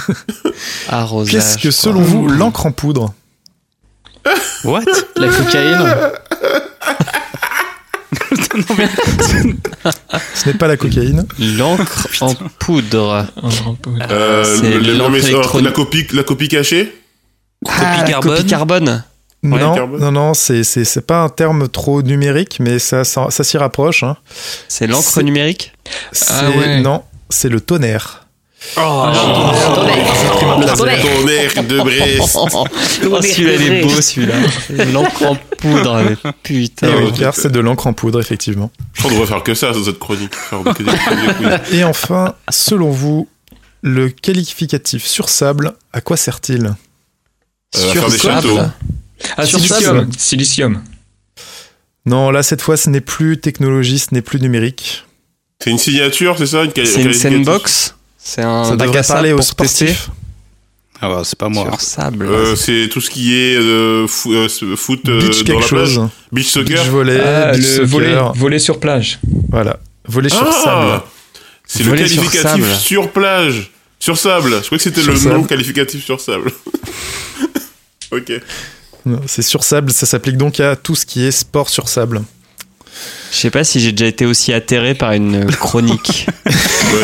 Arrosage. Qu'est-ce que quoi. selon vous, l'encre en poudre? What? La cocaïne? Ce n'est pas la cocaïne. L'encre en poudre. Euh, c'est le- l'encre électronique. la copie, la copie cachée Ah, carbone. Copie carbone. Non, carbone non, non, c'est c'est c'est pas un terme trop numérique, mais ça ça, ça s'y rapproche. Hein. C'est l'encre C'est- numérique Ah ouais. non, c'est le tonnerre. Le tonnerre. Tonnerre de Brest. Oh, celui-là, il est beau, celui-là. L'encre en poudre, mais putain. Et oui, car c'est de l'encre en poudre, effectivement. Je crois qu'on devrait faire que ça sur cette chronique. Et enfin, selon vous, le qualificatif sur sable, à quoi sert-il Euh, à Sur faire des sable. châteaux. Ah, Sur silicium. Silicium. Non, là, cette fois, ce n'est plus technologie, ce n'est plus numérique. C'est une signature, c'est ça une C'est une sandbox C'est un ça bac devrait à sable pour tester sportifs. Ah bah, c'est pas moi. Sur sable. Euh, c'est tout ce qui est euh, fo- euh, foot euh, Beach dans quelque la plage. chose. Beach soccer. Beach volley, Ah, beach le sur plage. Voilà. Voler sur Ah sable. C'est le sur qualificatif sur, plage. Sur sable. Je crois que c'était le sable. nom qualificatif sur sable. ok. C'est sur sable, ça s'applique donc à tout ce qui est sport sur sable. Je sais pas si j'ai déjà été aussi atterré par une chronique. Ouais,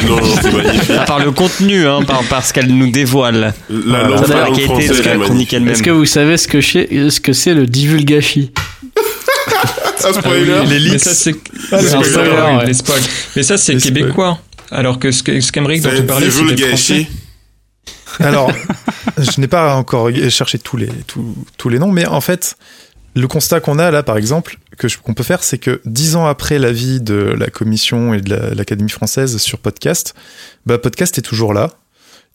non, non, c'est magnifique. Ah, par le contenu, hein, par, par ce qu'elle nous dévoile. La Ça la française de la chronique elle-même. Est-ce que vous savez ce que c'est ce que c'est le divulgachi Ah. Les Mais leaks. Ah, ouais. Mais ça, c'est québécois. Alors que ce que- ce qu'Emeric dont tu parlais, c'est français. Alors, je n'ai pas encore cherché tous les, tous, tous les noms, mais en fait, le constat qu'on a là, par exemple, que je- qu'on peut faire, c'est que dix ans après l'avis de la commission et de la- l'Académie française sur podcast, bah, podcast est toujours là.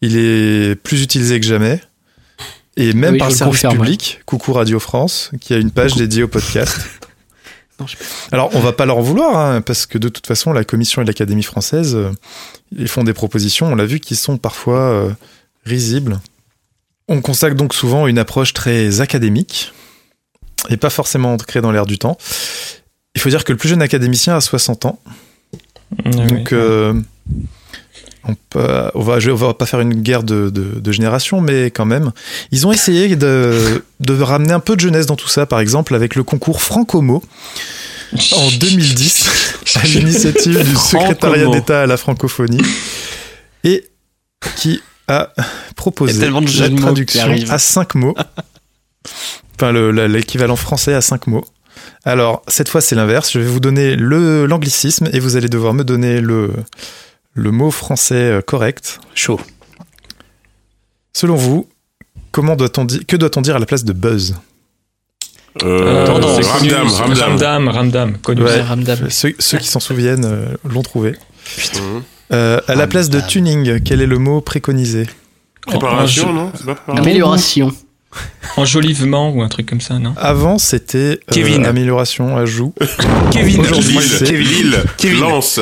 Il est plus utilisé que jamais. Et même Oui, par le service confirme, public, coucou Radio France, qui a une page dédiée au podcast. Non, je- Alors, on va pas leur en vouloir, hein, parce que de toute façon, la commission et l'Académie française, euh, ils font des propositions, on l'a vu, qui sont parfois euh, risibles. On constate donc souvent une approche très académique, et pas forcément ancrée dans l'air du temps. Il faut dire que le plus jeune académicien a 60 ans, oui. donc euh, on, peut, on, va, je- on va pas faire une guerre de, de, de génération, mais quand même. Ils ont essayé de, de ramener un peu de jeunesse dans tout ça, par exemple avec le concours Francomo en 2010 à l'initiative du secrétariat d'État à la francophonie et qui a proposé la traduction à cinq mots. Enfin, l'équivalent français à cinq mots. Alors, cette fois, c'est l'inverse. Je vais vous donner le, l'anglicisme et vous allez devoir me donner le, le mot français euh, correct. Chaud. Selon vous, comment doit-on dire, que doit-on dire à la place de buzz? Euh, Tendance, connu. Ramdam, Ramdam. Ramdam, Ramdam, connu. Ouais. Ramdam. Ceux, ceux qui s'en souviennent euh, l'ont trouvé. Euh, à la place de tuning, quel est le mot préconisé? Préparation, non? C'est pas préparation Amélioration. Enjolivement ou un truc comme ça, non? Avant, c'était euh, Kevin. amélioration, ajout. Kevin. Lille, Kevin. Lance.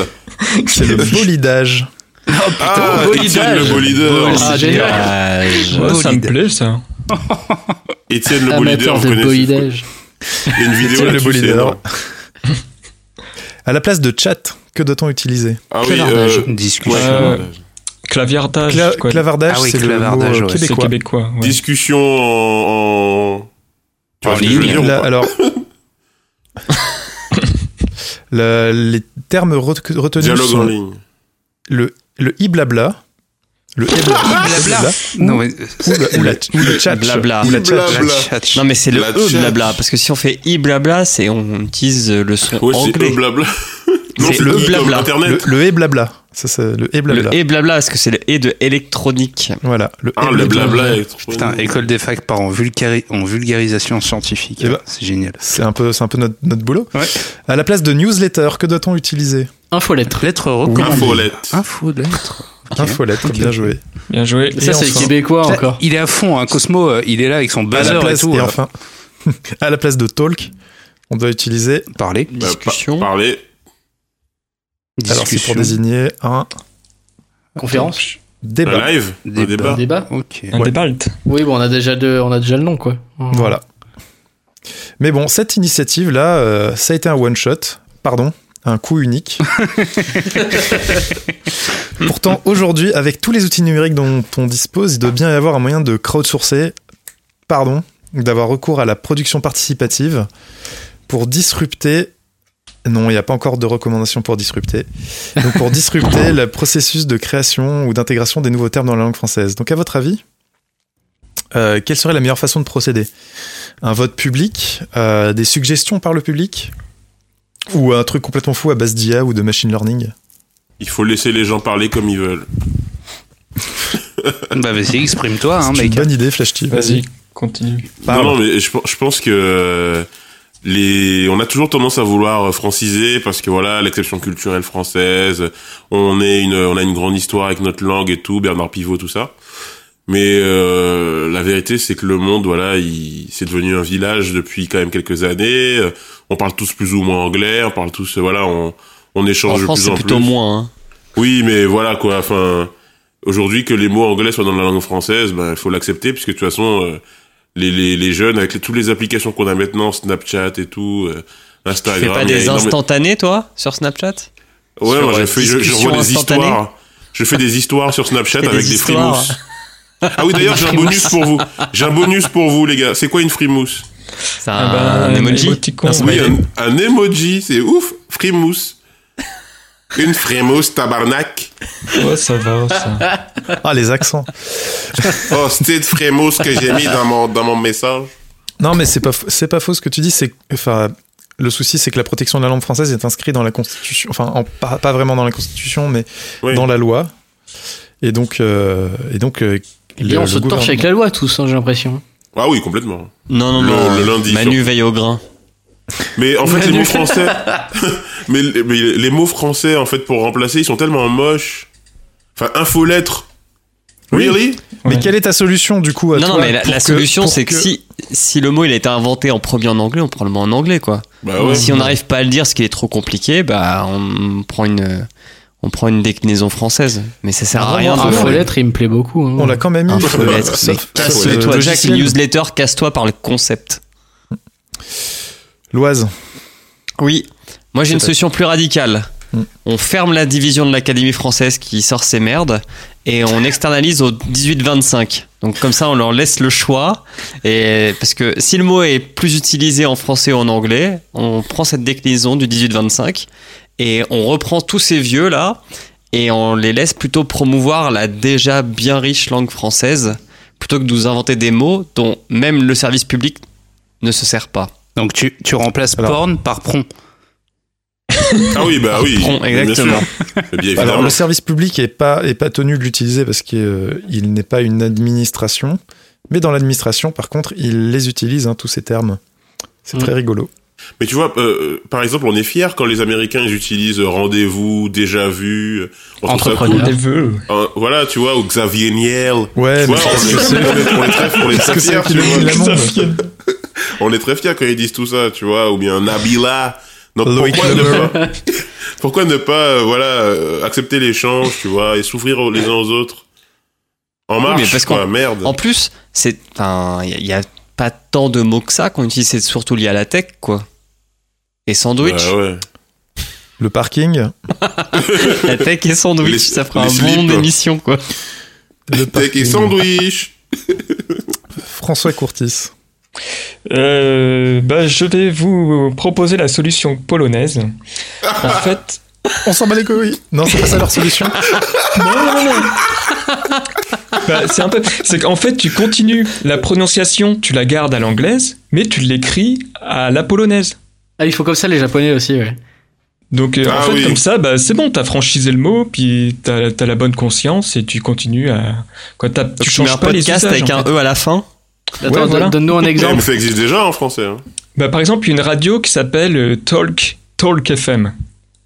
C'est le bolidage. Ah, bolidage. Étienne le bolideur. Ah, génial. Ouais, ça me plaît, ça. Étienne le bolideur, vous de connaissez bolidage. Il y a une vidéo Étienne le bolideur. À la place de chat, que doit-on utiliser? Ah oui, euh, discussion. ouais, Euh. Claviardage, Cla- quoi. clavardage, Ah oui, c'est le mot euh, ouais. Québécois. québécois. ouais. Discussion en... ligne. dire alors, Le- les termes ret- retenus Dialogue en ligne. le, le i-blabla, le e-blabla, Non, mais ou, le- ou la- ou le chat. Blabla. Ou la chat. Blabla. chat. Non mais c'est le E blabla parce que si on fait i blabla c'est on utilise le son Ouais, c'est le blabla. Le le blabla. Le, le. Ça, c'est le e-blabla. Le e blabla parce que c'est le e de électronique. Voilà, le Ah, le blabla est trop Putain, école des facs part en, vulgari- en vulgarisation scientifique. Eh ben. C'est génial. C'est un peu, c'est un peu notre, notre boulot. Ouais. À la place de newsletter, que doit-on utiliser? Infolettre. Lettre recommandée. Infolette. Info lettre. Ok. Infolettre, Ok. bien joué. Bien joué. Ça, Et c'est enfin, québécois Ça, encore. Il est à fond, hein. Cosmo, euh, il est là avec son À buzzer la et place, tout. et euh, enfin, à la place de talk, on doit utiliser. Parler. Bah, Discussion. par- Alors, c'est pour désigner un Conférence. débat. Un live. Un Débat. débat. Débat. Ok. Un Ouais. débalt. Oui, bon, on a déjà deux, on a déjà le nom, quoi. Voilà. Mais bon, cette initiative-là, euh, ça a été un one-shot. Pardon, un coup unique. Pourtant, aujourd'hui, avec tous les outils numériques dont on dispose, il doit bien y avoir un moyen de crowdsourcer, pardon, d'avoir recours à la production participative pour disrupter. Non, il n'y a pas encore de recommandation pour disrupter. Donc, pour disrupter le processus de création ou d'intégration des nouveaux termes dans la langue française. Donc, à votre avis, euh, quelle serait la meilleure façon de procéder? Un vote public, euh, des suggestions par le public? Ou un truc complètement fou à base d'IA ou de machine learning? Il faut laisser les gens parler comme ils veulent. Bah vas-y, exprime-toi, hein, mec. une bonne idée, Flash Steve. Vas-y, continue. Non, non, mais je, je pense que euh, les, on a toujours tendance à vouloir franciser parce que voilà, l'exception culturelle française, on est une, on a une grande histoire avec notre langue et tout, Bernard Pivot, tout ça. Mais euh, la vérité, c'est que le monde, voilà, il, c'est devenu un village depuis quand même quelques années. Euh, On parle tous plus ou moins anglais, on parle tous, euh, voilà, on, on En échange de France, plus en plutôt plus. moins. hein. Oui, mais voilà quoi. Enfin, aujourd'hui que les mots anglais soient dans la langue française, ben il faut l'accepter puisque de toute façon, euh, les, les les jeunes avec les- toutes les applications qu'on a maintenant, Snapchat et tout, euh, Tu Instagram. fais pas des instantanés, toi, sur Snapchat Ouais, sur, moi je euh, fais, je, je des histoires. Je fais des histoires sur Snapchat des avec des, histoires. frimouses. Ah oui, d'ailleurs, j'ai un bonus pour vous. J'ai un bonus pour vous, les gars. C'est quoi une frimousse? C'est un, Ah bah, un emoji émoticône. Un Oui, smiley. un, un emoji, c'est ouf. Frimousse. Une frimousse, tabarnak. Ouais, ça va, ça. Ah, les accents. Oh, c'était de frimousse que j'ai mis dans mon, dans mon message. Non, mais c'est pas, c'est pas faux ce que tu dis. C'est, enfin, le souci, c'est que la protection de la langue française est inscrite dans la Constitution. Enfin, en- pas, pas vraiment dans la Constitution, mais Oui. dans la loi. Et donc, euh, et donc, euh, Et bien, on se torche avec la loi, tous, hein, j'ai l'impression. Ah oui, complètement. Non, non, Le- non. le lundi, Manu veille au grain. Mais en fait, les mots français, mais, mais les mots français, en fait, pour remplacer, ils sont tellement moches. Enfin, infolettre. Oui. Really? Mais Ouais. quelle est ta solution du coup à Non, toi non, mais la, pour la que- solution, c'est que, si, si le mot il a été inventé en premier en anglais, on prend le mot en anglais, quoi. Bah ouais. si on n'arrive pas à le dire, ce qui est trop compliqué, bah on prend une, on prend une déclinaison française. Mais ça sert à rien de. Un faux lettre, il me plaît beaucoup. hein. on l'a quand même mis. Un faux lettre. Casse-toi, Jack, logiciel. newsletter, casse-toi par le concept. L'Oise. Oui. Moi, j'ai une solution plus radicale. Hmm. On ferme la division de l'Académie française qui sort ses merdes et on externalise au 18-25. Donc comme ça, on leur laisse le choix. Et parce que si le mot est plus utilisé en français ou en anglais, on prend cette déclinaison du 18-25 et on reprend tous ces vieux là et on les laisse plutôt promouvoir la déjà bien riche langue française plutôt que de nous inventer des mots dont même le service public ne se sert pas. Donc tu, tu remplaces Alors- porn par pron. Ah oui, bah oui. Prompt, exactement. Bien Alors le service public est pas est pas tenu de l'utiliser parce qu'il n'est pas une administration, mais dans l'administration par contre il les utilise hein, tous ces termes. C'est Mm. très rigolo. Mais tu vois, euh, par exemple, on est fiers quand les Américains ils utilisent rendez-vous, déjà vu. euh, on Entrepreneur. cool. Des vœux. Euh, voilà, tu vois, ou Xavier Niel. Ouais, Tu mais vois, on, que est, c'est- on est- on est très, on est très fiers, On est très fiers quand ils disent tout ça, tu vois, ou bien Nabila. Donc pourquoi ne pas, pourquoi ne pas, euh, voilà, euh, accepter l'échange, tu vois, et s'ouvrir aux- les uns aux autres? En marche, mais parce quoi, merde. En plus, c'est, enfin, il y, a pas tant de mots que ça qu'on utilise, c'est surtout lié à la tech, quoi. Et sandwich, Bah ouais. Le parking, la tech et sandwich, Les- ça fera un slips. bon d'émission, quoi. le Tech et sandwich. François Courtis. Euh, bah, je vais vous proposer la solution polonaise. En fait, On s'en bat les couilles. Non, c'est pas ça leur solution. non, non, non. Bah, c'est un peu, c'est qu'en fait, tu continues la prononciation, tu la gardes à l'anglaise, mais tu l'écris à la polonaise. Ah, il faut comme ça les japonais aussi, ouais. Donc, euh, Ah en fait, oui. comme ça, bah, c'est bon, t'as franchisé le mot, puis t'as as la bonne conscience et tu continues à. Quoi, tu mets changes un pas les podcast usages. avec en un fait. E à la fin. Attends, Ouais, voilà. donne-nous un exemple. ça existe déjà en français. Hein. Bah, par exemple, il y a une radio qui s'appelle euh, Talk, Talk FM.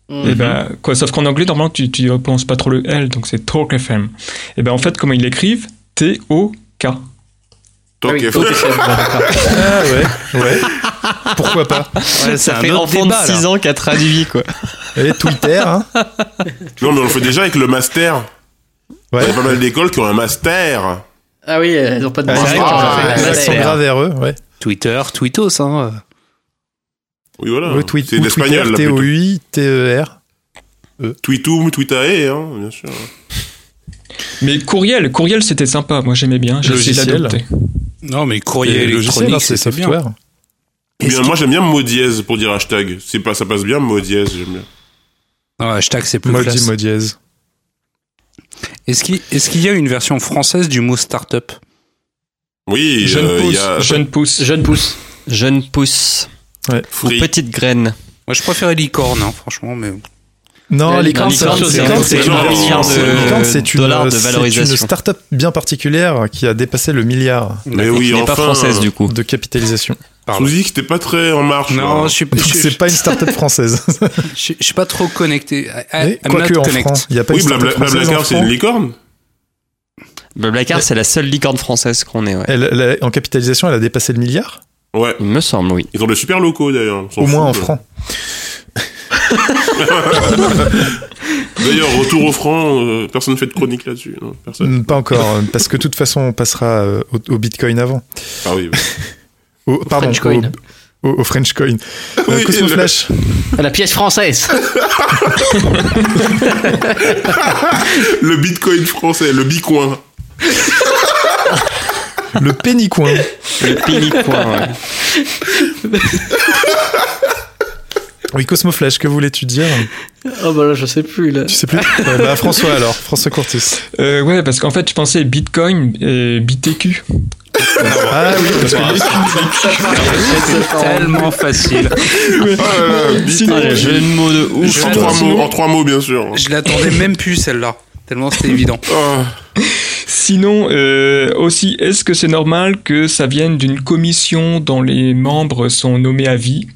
Mhm. Et ben, quoi, sauf qu'en anglais, normalement, tu, tu prononces pas trop le L, donc c'est Talk FM. Et ben, en fait, comment ils l'écrivent? T-O-K. Talk Ah oui, FM. Ah ouais, ouais. Pourquoi pas? Ouais, c'est Ça un fait autre enfant débat, de 6 là. ans qui a traduit, quoi. Et Twitter, hein. Non, mais on le fait déjà avec le master. Il Ouais. y a pas mal d'écoles qui ont un master. Ah oui, elles ont pas de Ah, l'accent lettre. grave vers eux, ouais. Twitter, Tweetos, hein. Oui, voilà. Ouais, tweet, c'est l'espagnol. T-O-U-I, T-E-R. Tweetum, Tweetae, hein, bien sûr. Mais courriel, courriel, c'était sympa. Moi, j'aimais bien. J'ai essayé Logiciel. d'adopter. Non, mais courrier électronique, hein, c'est c'est bien. software. Ou bien, moi, j'aime bien mot dièse pour dire hashtag. C'est pas, ça passe bien, mot dièse, j'aime bien. Non, hashtag, c'est plus Moi, je classe. dis mot dièse. Est-ce qu'il y a une version française du mot startup? Oui, Jeune euh, pousse, y a jeune pousse. Jeune pousse. Jeune pousse Ouais. ou petite graine. Moi, je préférais licorne, hein, franchement, mais Non, Licorne, c'est de Licorne, c'est une- dollars de valorisation. une start-up bien particulière qui a dépassé le milliard Mais oui, qui n'est pas enfin. française du coup. de capitalisation. Dis que c'était pas très en marche. non, là. je suis, c'est pas une start-up française. je- je suis pas trop connecté. Quoique en connect. France, il n'y a pas Oui, une start-up Blabla- Blablacar, c'est une licorne. Blablacar, c'est la seule licorne française qu'on ait, ouais. Elle- elle a- en capitalisation, elle a dépassé le milliard Ouais. Il me semble, oui. Ils ont des super locaux d'ailleurs. Au moins en francs. D'ailleurs, retour au franc, euh, personne ne fait de chronique là-dessus. non Personne. Pas encore, parce que de toute façon, on passera euh, au, au Bitcoin avant. Ah oui. Au, pardon, French coin. Au, au- au French Coin. Euh, Oui, Cosmo le- Flash, La pièce française. Le bitcoin français, le bicoin. le penny coin. Le pénicoin, ouais. Oui, Cosmo Flash, que voulais-tu dire? Oh bah là, je sais plus là. Tu sais plus? Bah, François alors, François Courtis. Euh, ouais, parce qu'en fait, je pensais Bitcoin et BTQ. Ah oui, parce que C'est tellement facile. Ah, le jeu de ouf. en, trois mots, en trois mots, bien sûr. Je l'attendais même plus celle-là. Tellement c'était évident. Ah. Sinon, euh, aussi, est-ce que c'est normal que ça vienne d'une commission dont les membres sont nommés à vie?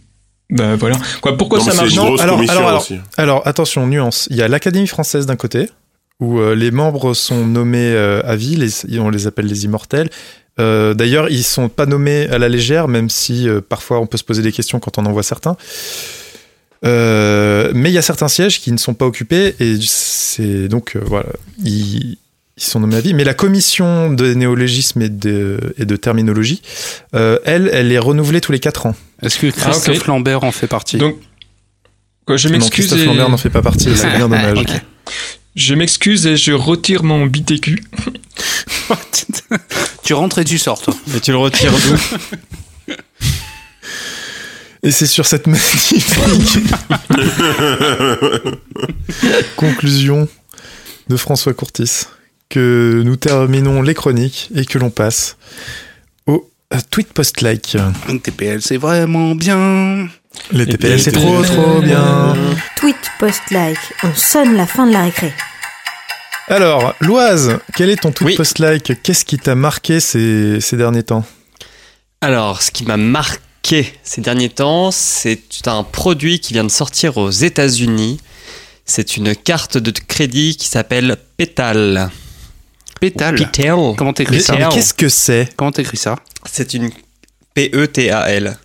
Ben voilà. Quoi, pourquoi Non, ça marche? une Non, alors- alors-. Alors attention, nuance. Il y a l'Académie française d'un côté, où euh, les membres sont nommés euh, à vie, les- on les appelle les immortels. Euh, D'ailleurs, ils sont pas nommés à la légère, même si euh, parfois on peut se poser des questions quand on en voit certains. Euh, mais il y a certains sièges qui ne sont pas occupés et c'est donc euh, voilà, ils, ils sont nommés à vie. Mais la commission de néologisme et de, et de terminologie, euh, elle, elle est renouvelée tous les quatre ans. Est-ce que Christophe Ah, ok. Lambert en fait partie? Donc, quoi, je Non, m'excuse Christophe et... Lambert n'en fait pas partie, c'est bien dommage. Ok. Je m'excuse et je retire mon BTQ. Tu rentres et tu sors, toi. Mais tu le retires d'où? Et c'est sur cette magnifique conclusion de François Courtis que nous terminons les chroniques et que l'on passe au euh, tweet post-like. TPL, c'est vraiment bien. Les TPL, c'est trop trop bien. Tweet post-like, on sonne la fin de la récré. Alors, Loise, quel est ton tweet Oui. post-like Qu'est-ce qui t'a marqué ces, ces derniers temps? Alors, ce qui m'a marqué ces derniers temps, c'est un produit qui vient de sortir aux États-Unis. C'est une carte de crédit qui s'appelle Petal. Pétale. Petal. Comment t'écris ça? Qu'est-ce que c'est? Comment t'écris ça? C'est une P-E-T-A-L.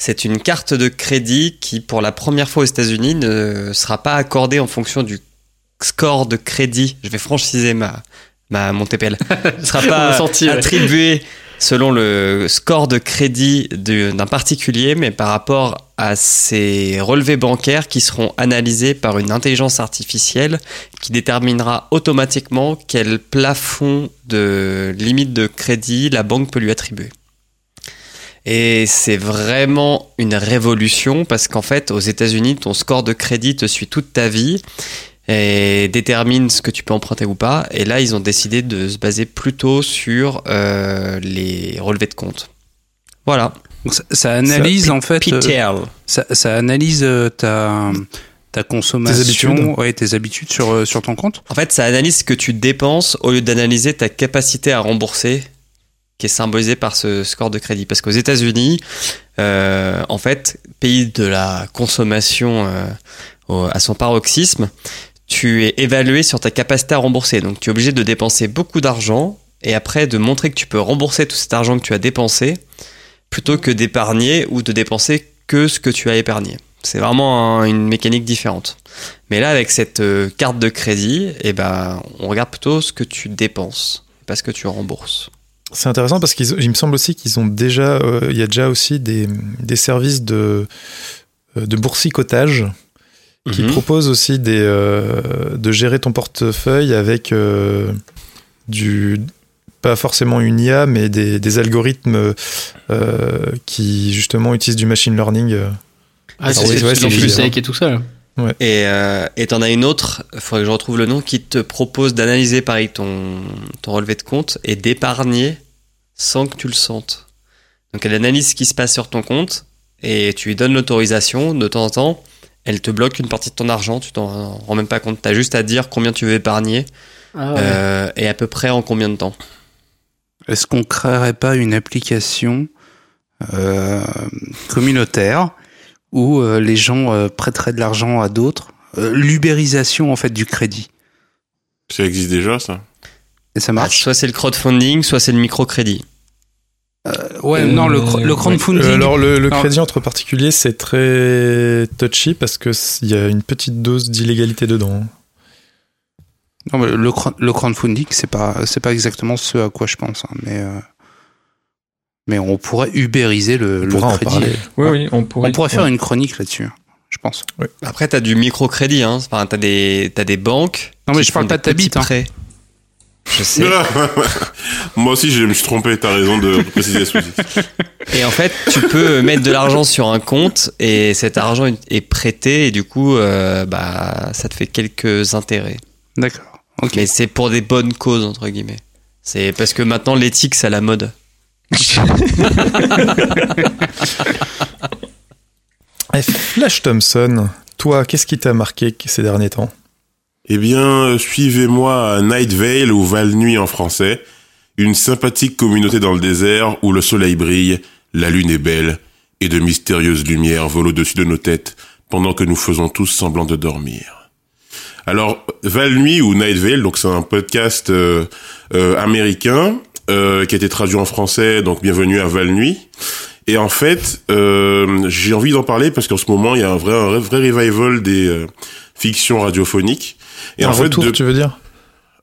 C'est une carte de crédit qui, pour la première fois aux États-Unis, ne sera pas accordée en fonction du score de crédit. Je vais franchiser ma, ma mon TPL. Ne sera pas l'a senti, ouais. attribué selon le score de crédit d'un particulier, mais par rapport à ses relevés bancaires qui seront analysés par une intelligence artificielle qui déterminera automatiquement quel plafond de limite de crédit la banque peut lui attribuer. Et c'est vraiment une révolution parce qu'en fait, aux États-Unis, ton score de crédit te suit toute ta vie et détermine ce que tu peux emprunter ou pas. Et là, ils ont décidé de se baser plutôt sur euh, les relevés de compte. Voilà. Donc, ça, ça analyse en fait. euh, PTL. ça, ça analyse euh, ta ta consommation, habitudes. ouais, tes habitudes sur euh, sur ton compte? En fait, ça analyse ce que tu dépenses au lieu d'analyser ta capacité à rembourser, qui est symbolisée par ce score de crédit. Parce qu'aux États-Unis, euh, en fait, pays de la consommation euh, à son paroxysme, tu es évalué sur ta capacité à rembourser. Donc, tu es obligé de dépenser beaucoup d'argent et après de montrer que tu peux rembourser tout cet argent que tu as dépensé plutôt que d'épargner ou de dépenser que ce que tu as épargné. C'est vraiment un- une mécanique différente. Mais là, avec cette euh, carte de crédit, eh ben, on regarde plutôt ce que tu dépenses, pas ce que tu rembourses. C'est intéressant parce qu'il me semble aussi qu'ils ont déjà, euh, il y a déjà aussi des, des services de, euh, de boursicotage qui Mhm. proposent aussi des, euh, de gérer ton portefeuille avec euh, du, pas forcément une IA, mais des, des algorithmes euh, qui justement utilisent du machine learning. euh. Ah, c'est ouais, plus sec et tout ça. là. Et euh, t'en as une autre, il faudrait que je retrouve le nom, qui te propose d'analyser pareil ton, ton relevé de compte et d'épargner sans que tu le sentes. Donc elle analyse ce qui se passe sur ton compte et tu lui donnes l'autorisation de temps en temps. Elle te bloque une partie de ton argent, tu t'en rends même pas compte. T'as juste à dire combien tu veux épargner Ah ouais. euh, et à peu près en combien de temps. Est-ce qu'on créerait pas une application euh, communautaire où euh, les gens euh, prêteraient de l'argent à d'autres Euh, L'ubérisation en fait du crédit. Ça existe déjà, ça? Et ça Ah, marche soit c'est le crowdfunding, soit c'est le microcrédit. Ouais, Euh, non, le, cr- le ouais. crowdfunding. Euh, alors le, crédit entre particuliers c'est très touchy parce que il y a une petite dose d'illégalité dedans. Non, mais le, cro- le crowdfunding, c'est pas, c'est pas exactement ce à quoi je pense, hein, mais, euh, mais on pourrait ubériser le, On le crédit. Oui, oui, on pourrait. On pourrait faire ouais. une chronique là-dessus, je pense. Après, t'as du microcrédit, hein. Enfin, t'as des, t'as des banques. Non, mais je parle pas de ta bite, hein. prêts. Je sais. Moi aussi, je me suis trompé. T'as raison de préciser ce Et en fait, tu peux mettre de l'argent sur un compte et cet argent est prêté et du coup, euh, bah, ça te fait quelques intérêts. D'accord. Ok. Mais c'est pour des bonnes causes, entre guillemets. C'est parce que maintenant, l'éthique, c'est à la mode. Flash Thompson, toi, qu'est-ce qui t'a marqué ces derniers temps? Eh bien, euh, suivez-moi à Night Vale ou Val Nuit en français, une sympathique communauté dans le désert où le soleil brille, la lune est belle et de mystérieuses lumières volent au-dessus de nos têtes pendant que nous faisons tous semblant de dormir. Alors, Val Nuit ou Night Vale, donc c'est un podcast euh, euh, américain euh, qui a été traduit en français, donc bienvenue à Val Nuit. Et en fait, euh, j'ai envie d'en parler parce qu'en ce moment, il y a un vrai, un vrai revival des euh, fictions radiophoniques. Et Un en fait, retour, de- tu veux dire?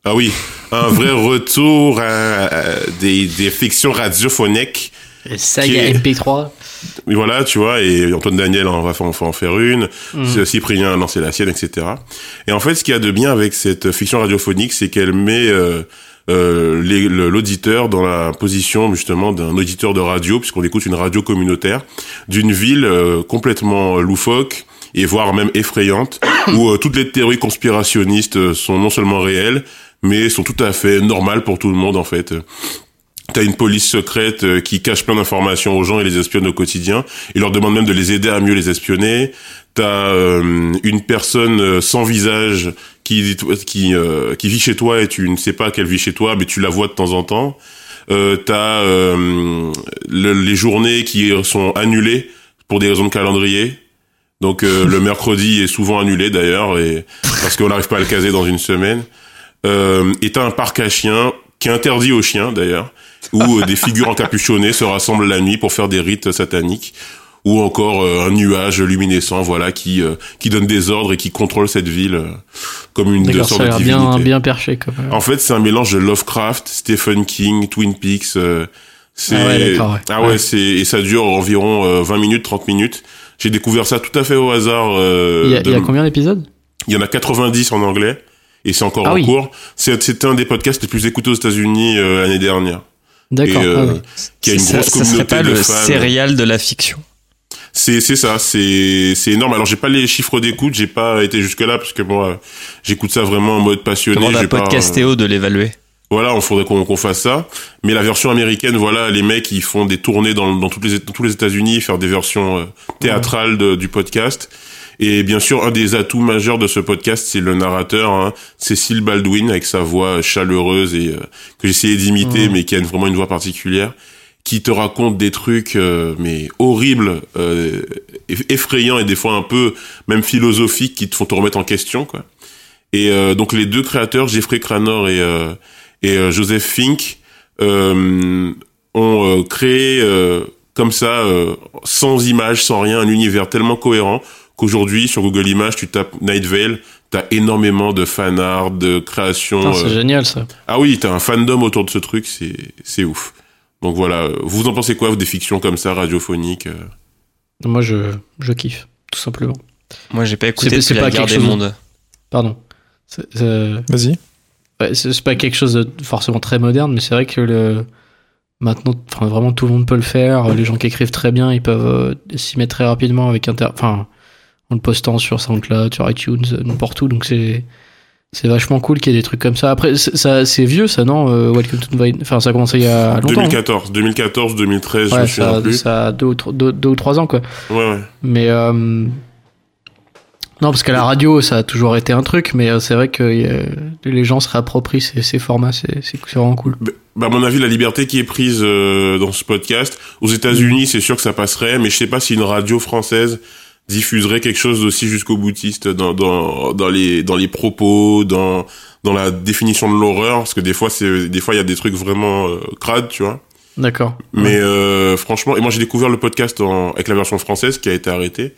Ah oui, un vrai retour à, à des, des fictions radiophoniques. Et saga qui est- MP3. Oui, voilà, tu vois, et Antoine Daniel on va faire, on va en faire une, Mhm. Cyprien a lancé la sienne, etc. Et en fait, ce qu'il y a de bien avec cette fiction radiophonique, c'est qu'elle met euh, l'auditeur dans la position justement d'un auditeur de radio, puisqu'on écoute une radio communautaire, d'une ville euh, complètement loufoque et voire même effrayante, où euh, toutes les théories conspirationnistes euh, sont non seulement réelles, mais sont tout à fait normales pour tout le monde en fait. T'as une police secrète euh, qui cache plein d'informations aux gens et les espionne au quotidien. Il leur demande même de les aider à mieux les espionner. T'as euh, une personne euh, sans visage qui qui euh, qui vit chez toi et tu ne sais pas qu'elle vit chez toi, mais tu la vois de temps en temps. Euh, T'as euh, le- les journées qui sont annulées pour des raisons de calendrier. Donc le mercredi est souvent annulé d'ailleurs et parce qu'on n'arrive pas à le caser dans une semaine. Euh, et t'as un parc à chiens qui est interdit aux chiens d'ailleurs, où euh, des figures encapuchonnées se rassemblent la nuit pour faire des rites sataniques, ou encore euh, un nuage luminescent, voilà, qui euh, qui donne des ordres et qui contrôle cette ville euh, comme une D'accord, sorte de divinité. bien, bien perché comme. euh, En fait, c'est un mélange de Lovecraft, Stephen King, Twin Peaks. euh, c'est Ah ouais, d'accord, ouais. Ah ouais, Ouais. c'est et ça dure environ euh, 20 minutes, 30 minutes. J'ai découvert ça tout à fait au hasard. euh, Il y, a, de- y a combien d'épisodes? Il y en a 90 en anglais et c'est encore Ah en oui. cours. C'est c'est un des podcasts les plus écoutés aux États-Unis euh, l'année dernière. D'accord. Euh, ah ouais. Qui a une ça, grosse ça serait communauté pas de le fans. céréal de la fiction. C'est c'est ça, c'est c'est énorme. Alors j'ai pas les chiffres d'écoute, j'ai pas été jusque là parce que moi j'écoute ça vraiment en mode passionné. Demande à Podcastéo de l'évaluer? Voilà, on faudrait qu'on qu'on fasse ça. Mais la version américaine, voilà, les mecs ils font des tournées dans, dans, toutes les, dans tous les États-Unis, faire des versions euh, théâtrales de- du podcast. Et bien sûr, un des atouts majeurs de ce podcast, c'est le narrateur, hein, Cécile Baldwin, avec sa voix chaleureuse et euh, que j'essayais d'imiter, mais qui a une- vraiment une voix particulière, qui te raconte des trucs euh, mais horribles, euh, eff- effrayants et des fois un peu même philosophiques, qui te font te remettre en question, quoi. Et donc les deux créateurs, Jeffrey Cranor et et Joseph Fink ont créé comme ça, sans images, sans rien, un univers tellement cohérent qu'aujourd'hui sur Google Images, tu tapes Night Vale, t'as énormément de fan art, de création. C'est euh, génial ça. Ah oui, t'as un fandom autour de ce truc, c'est c'est ouf. Donc voilà, vous en pensez quoi des fictions comme ça radiophoniques euh Moi je, je kiffe, tout simplement. Moi, j'ai pas écouté c'est pas quelque chose- mondes. Pardon. Vas-y. Ouais, c'est c'est pas quelque chose de forcément très moderne, mais c'est vrai que le maintenant, enfin vraiment tout le monde peut le faire. Les gens qui écrivent très bien, ils peuvent euh, s'y mettre très rapidement avec inter, enfin en le postant sur SoundCloud, sur iTunes, euh, n'importe où. Donc c'est c'est vachement cool qu'il y ait des trucs comme ça. Après, ça, c'est vieux, ça, non euh, Welcome to Nine- Enfin, ça a commencé il y a longtemps. hein 2014, 2014, 2013, je me Ouais, souviens ça, plus. ça a deux ou, trois, deux, deux ou trois ans, quoi. Ouais, ouais. Mais euh, non, parce qu'à la radio, ça a toujours été un truc, mais euh, c'est vrai que euh, les gens se réapproprient ces, ces formats, c'est vraiment cool. Bah, à mon avis, la liberté qui est prise euh, dans ce podcast, aux États-Unis, c'est sûr que ça passerait, mais je sais pas si une radio française diffuserait quelque chose d'aussi jusqu'au boutiste dans, dans, dans les, dans les propos, dans, dans la définition de l'horreur, parce que des fois, c'est, des fois, il y a des trucs vraiment euh, crades, tu vois. D'accord. Mais euh, franchement, et moi j'ai découvert le podcast en, avec la version française qui a été arrêtée.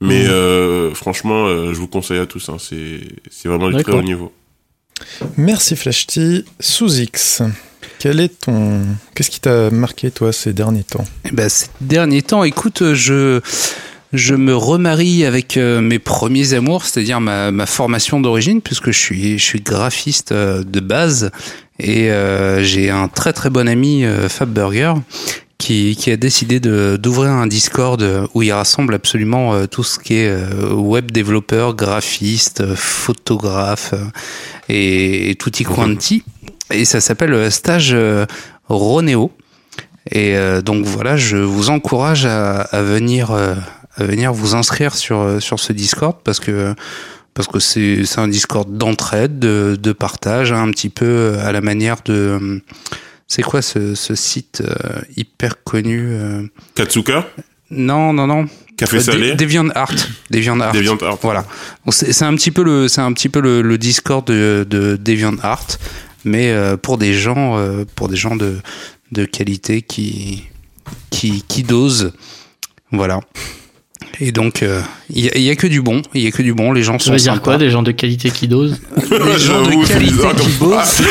Mais Mhm. euh, franchement, euh, je vous conseille à tous. Hein, c'est c'est vraiment du très haut niveau. Merci Flashty. Sous X, quel est ton. Qu'est-ce qui t'a marqué, toi, ces derniers temps? Eh ben, ces derniers temps, écoute, je, je me remarie avec euh, mes premiers amours, c'est-à-dire ma, ma formation d'origine, puisque je suis, je suis graphiste euh, de base et euh, j'ai un très très bon ami, Fab Burger, qui, qui a décidé d'ouvrir un Discord où il rassemble absolument euh, tout ce qui est euh, web développeur, graphiste, photographe et, et tutti quanti. Et ça s'appelle Stage euh, Ronéo. Et donc voilà, je vous encourage à, à venir à venir vous inscrire sur euh, sur ce Discord parce que parce que c'est c'est un Discord d'entraide, de, de partage, hein, un petit peu à la manière de euh, c'est quoi ce, ce site euh, hyper connu euh, Katsuka, Non, non, non. Café Euh, Salé, Dé- Deviantart. Deviantart. DeviantArt. Voilà. Bon, C'est c'est un petit peu le, c'est un petit peu le, le Discord de, de DeviantArt, mais euh, pour des gens, euh, pour des gens de, de qualité qui, qui, qui dosent. Voilà. Et donc, euh, il y, a- y a que du bon. Il y a que du bon. Les gens Ça sont veut dire quoi, des gens de qualité qui dosent Des gens J'avoue, de c'est qualité qui bossent.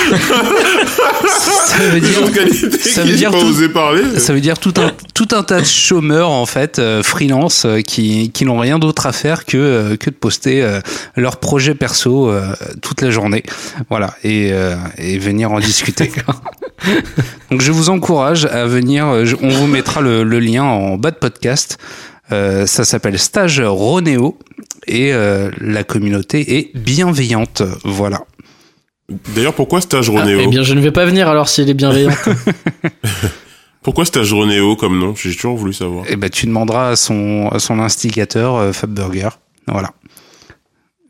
ça veut Des gens dire de qualité ça qui veut dire pas tout- osé parler. Ça veut dire tout un, tout un tas de chômeurs, en fait, euh, freelance, euh, qui, qui n'ont rien d'autre à faire que, euh, que de poster euh, leurs projets perso euh, toute la journée. Voilà. Et, euh, et venir en discuter. Donc, je vous encourage à venir. je- on vous mettra le, le lien en bas de podcast. Euh, ça s'appelle Stage Ronéo et euh, la communauté est bienveillante. Voilà. D'ailleurs, pourquoi stage Ah, Ronéo Eh bien, je ne vais pas venir alors s'il est bienveillant. Pourquoi stage Ronéo comme nom? J'ai toujours voulu savoir. Eh ben, tu demanderas à son, à son instigateur, euh, Fab Burger. Voilà.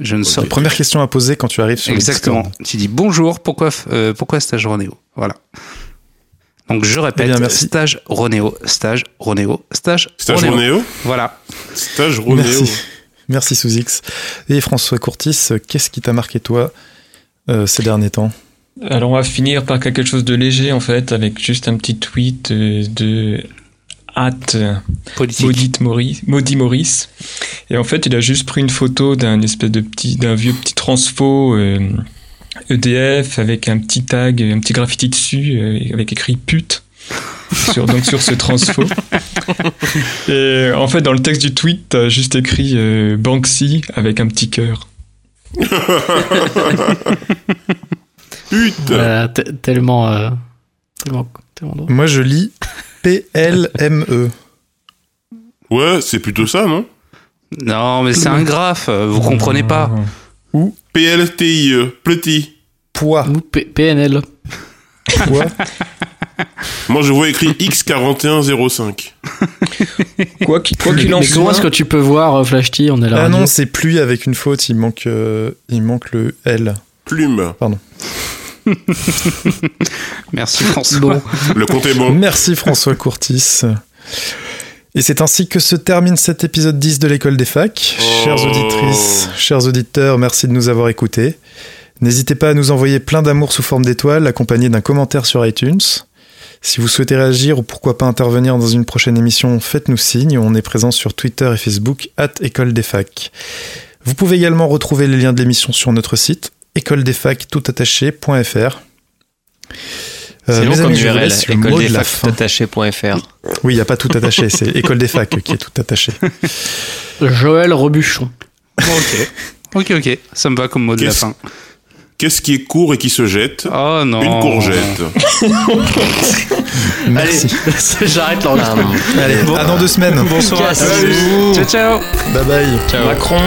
Je ne saurais Première question à poser quand tu arrives sur le Exactement. Tu dis bonjour, pourquoi, euh, pourquoi stage Ronéo Voilà. Donc je répète, Eh bien, merci. stage Ronéo, stage Ronéo, stage, Stage Ronéo. Ronéo Voilà. Stage Ronéo. Merci. Merci sous X. Et François Courtis, qu'est-ce qui t'a marqué, toi, euh, ces derniers temps? Alors on va finir par quelque chose de léger en fait, avec juste un petit tweet euh, de hâte Politique. Maudit Maurice, Maudit Maurice. Et en fait, il a juste pris une photo d'un espèce de petit, d'un vieux petit transfo euh, EDF avec un petit tag, un petit graffiti dessus, euh, avec écrit pute. Sur, donc sur ce transfo. Et en fait, dans le texte du tweet, t'as juste écrit euh, Banksy avec un petit cœur. Putain. Voilà, te- tellement, euh, tellement, tellement drôle. Moi, je lis P-L-M-E. Ouais, c'est plutôt ça, non? Non, mais c'est un graphe, euh, vous comprenez pas. PLTIE, petit. Poids. Ou P- PNL. Poids. Moi, je vois écrit X4105. Quoi qu'il quoi qu'il en Mais comment soit, est-ce que tu peux voir euh, Flash T On est là. Ah non, c'est pluie avec une faute, il manque, euh, il manque le L. Plume. Merci François. Bon, Le compte est bon. Merci François Courtis. Et c'est ainsi que se termine cet épisode 10 de l'école des facs. Chères Oh. auditrices, chers auditeurs, merci de nous avoir écoutés. N'hésitez pas à nous envoyer plein d'amour sous forme d'étoiles, accompagné d'un commentaire sur iTunes. Si vous souhaitez réagir ou pourquoi pas intervenir dans une prochaine émission, faites-nous signe. On est présent sur Twitter et Facebook, at École des Facs. Vous pouvez également retrouver les liens de l'émission sur notre site. Euh, C'est long mes comme URL, laisse le mot de la fin. écoledesfacs.fr. Oui, il n'y a pas tout attaché, c'est École des Facs qui est tout attaché. Joël Rebuchon. ok. Ok, ok. Ça me va comme mot de la fin. Qu'est-ce qui est court et qui se jette Oh non. Une courgette. Merci. J'arrête l'enregistrement. Allez, à dans deux semaines. Bonsoir à tous. Salut. Ciao, ciao. Bye bye. Macron,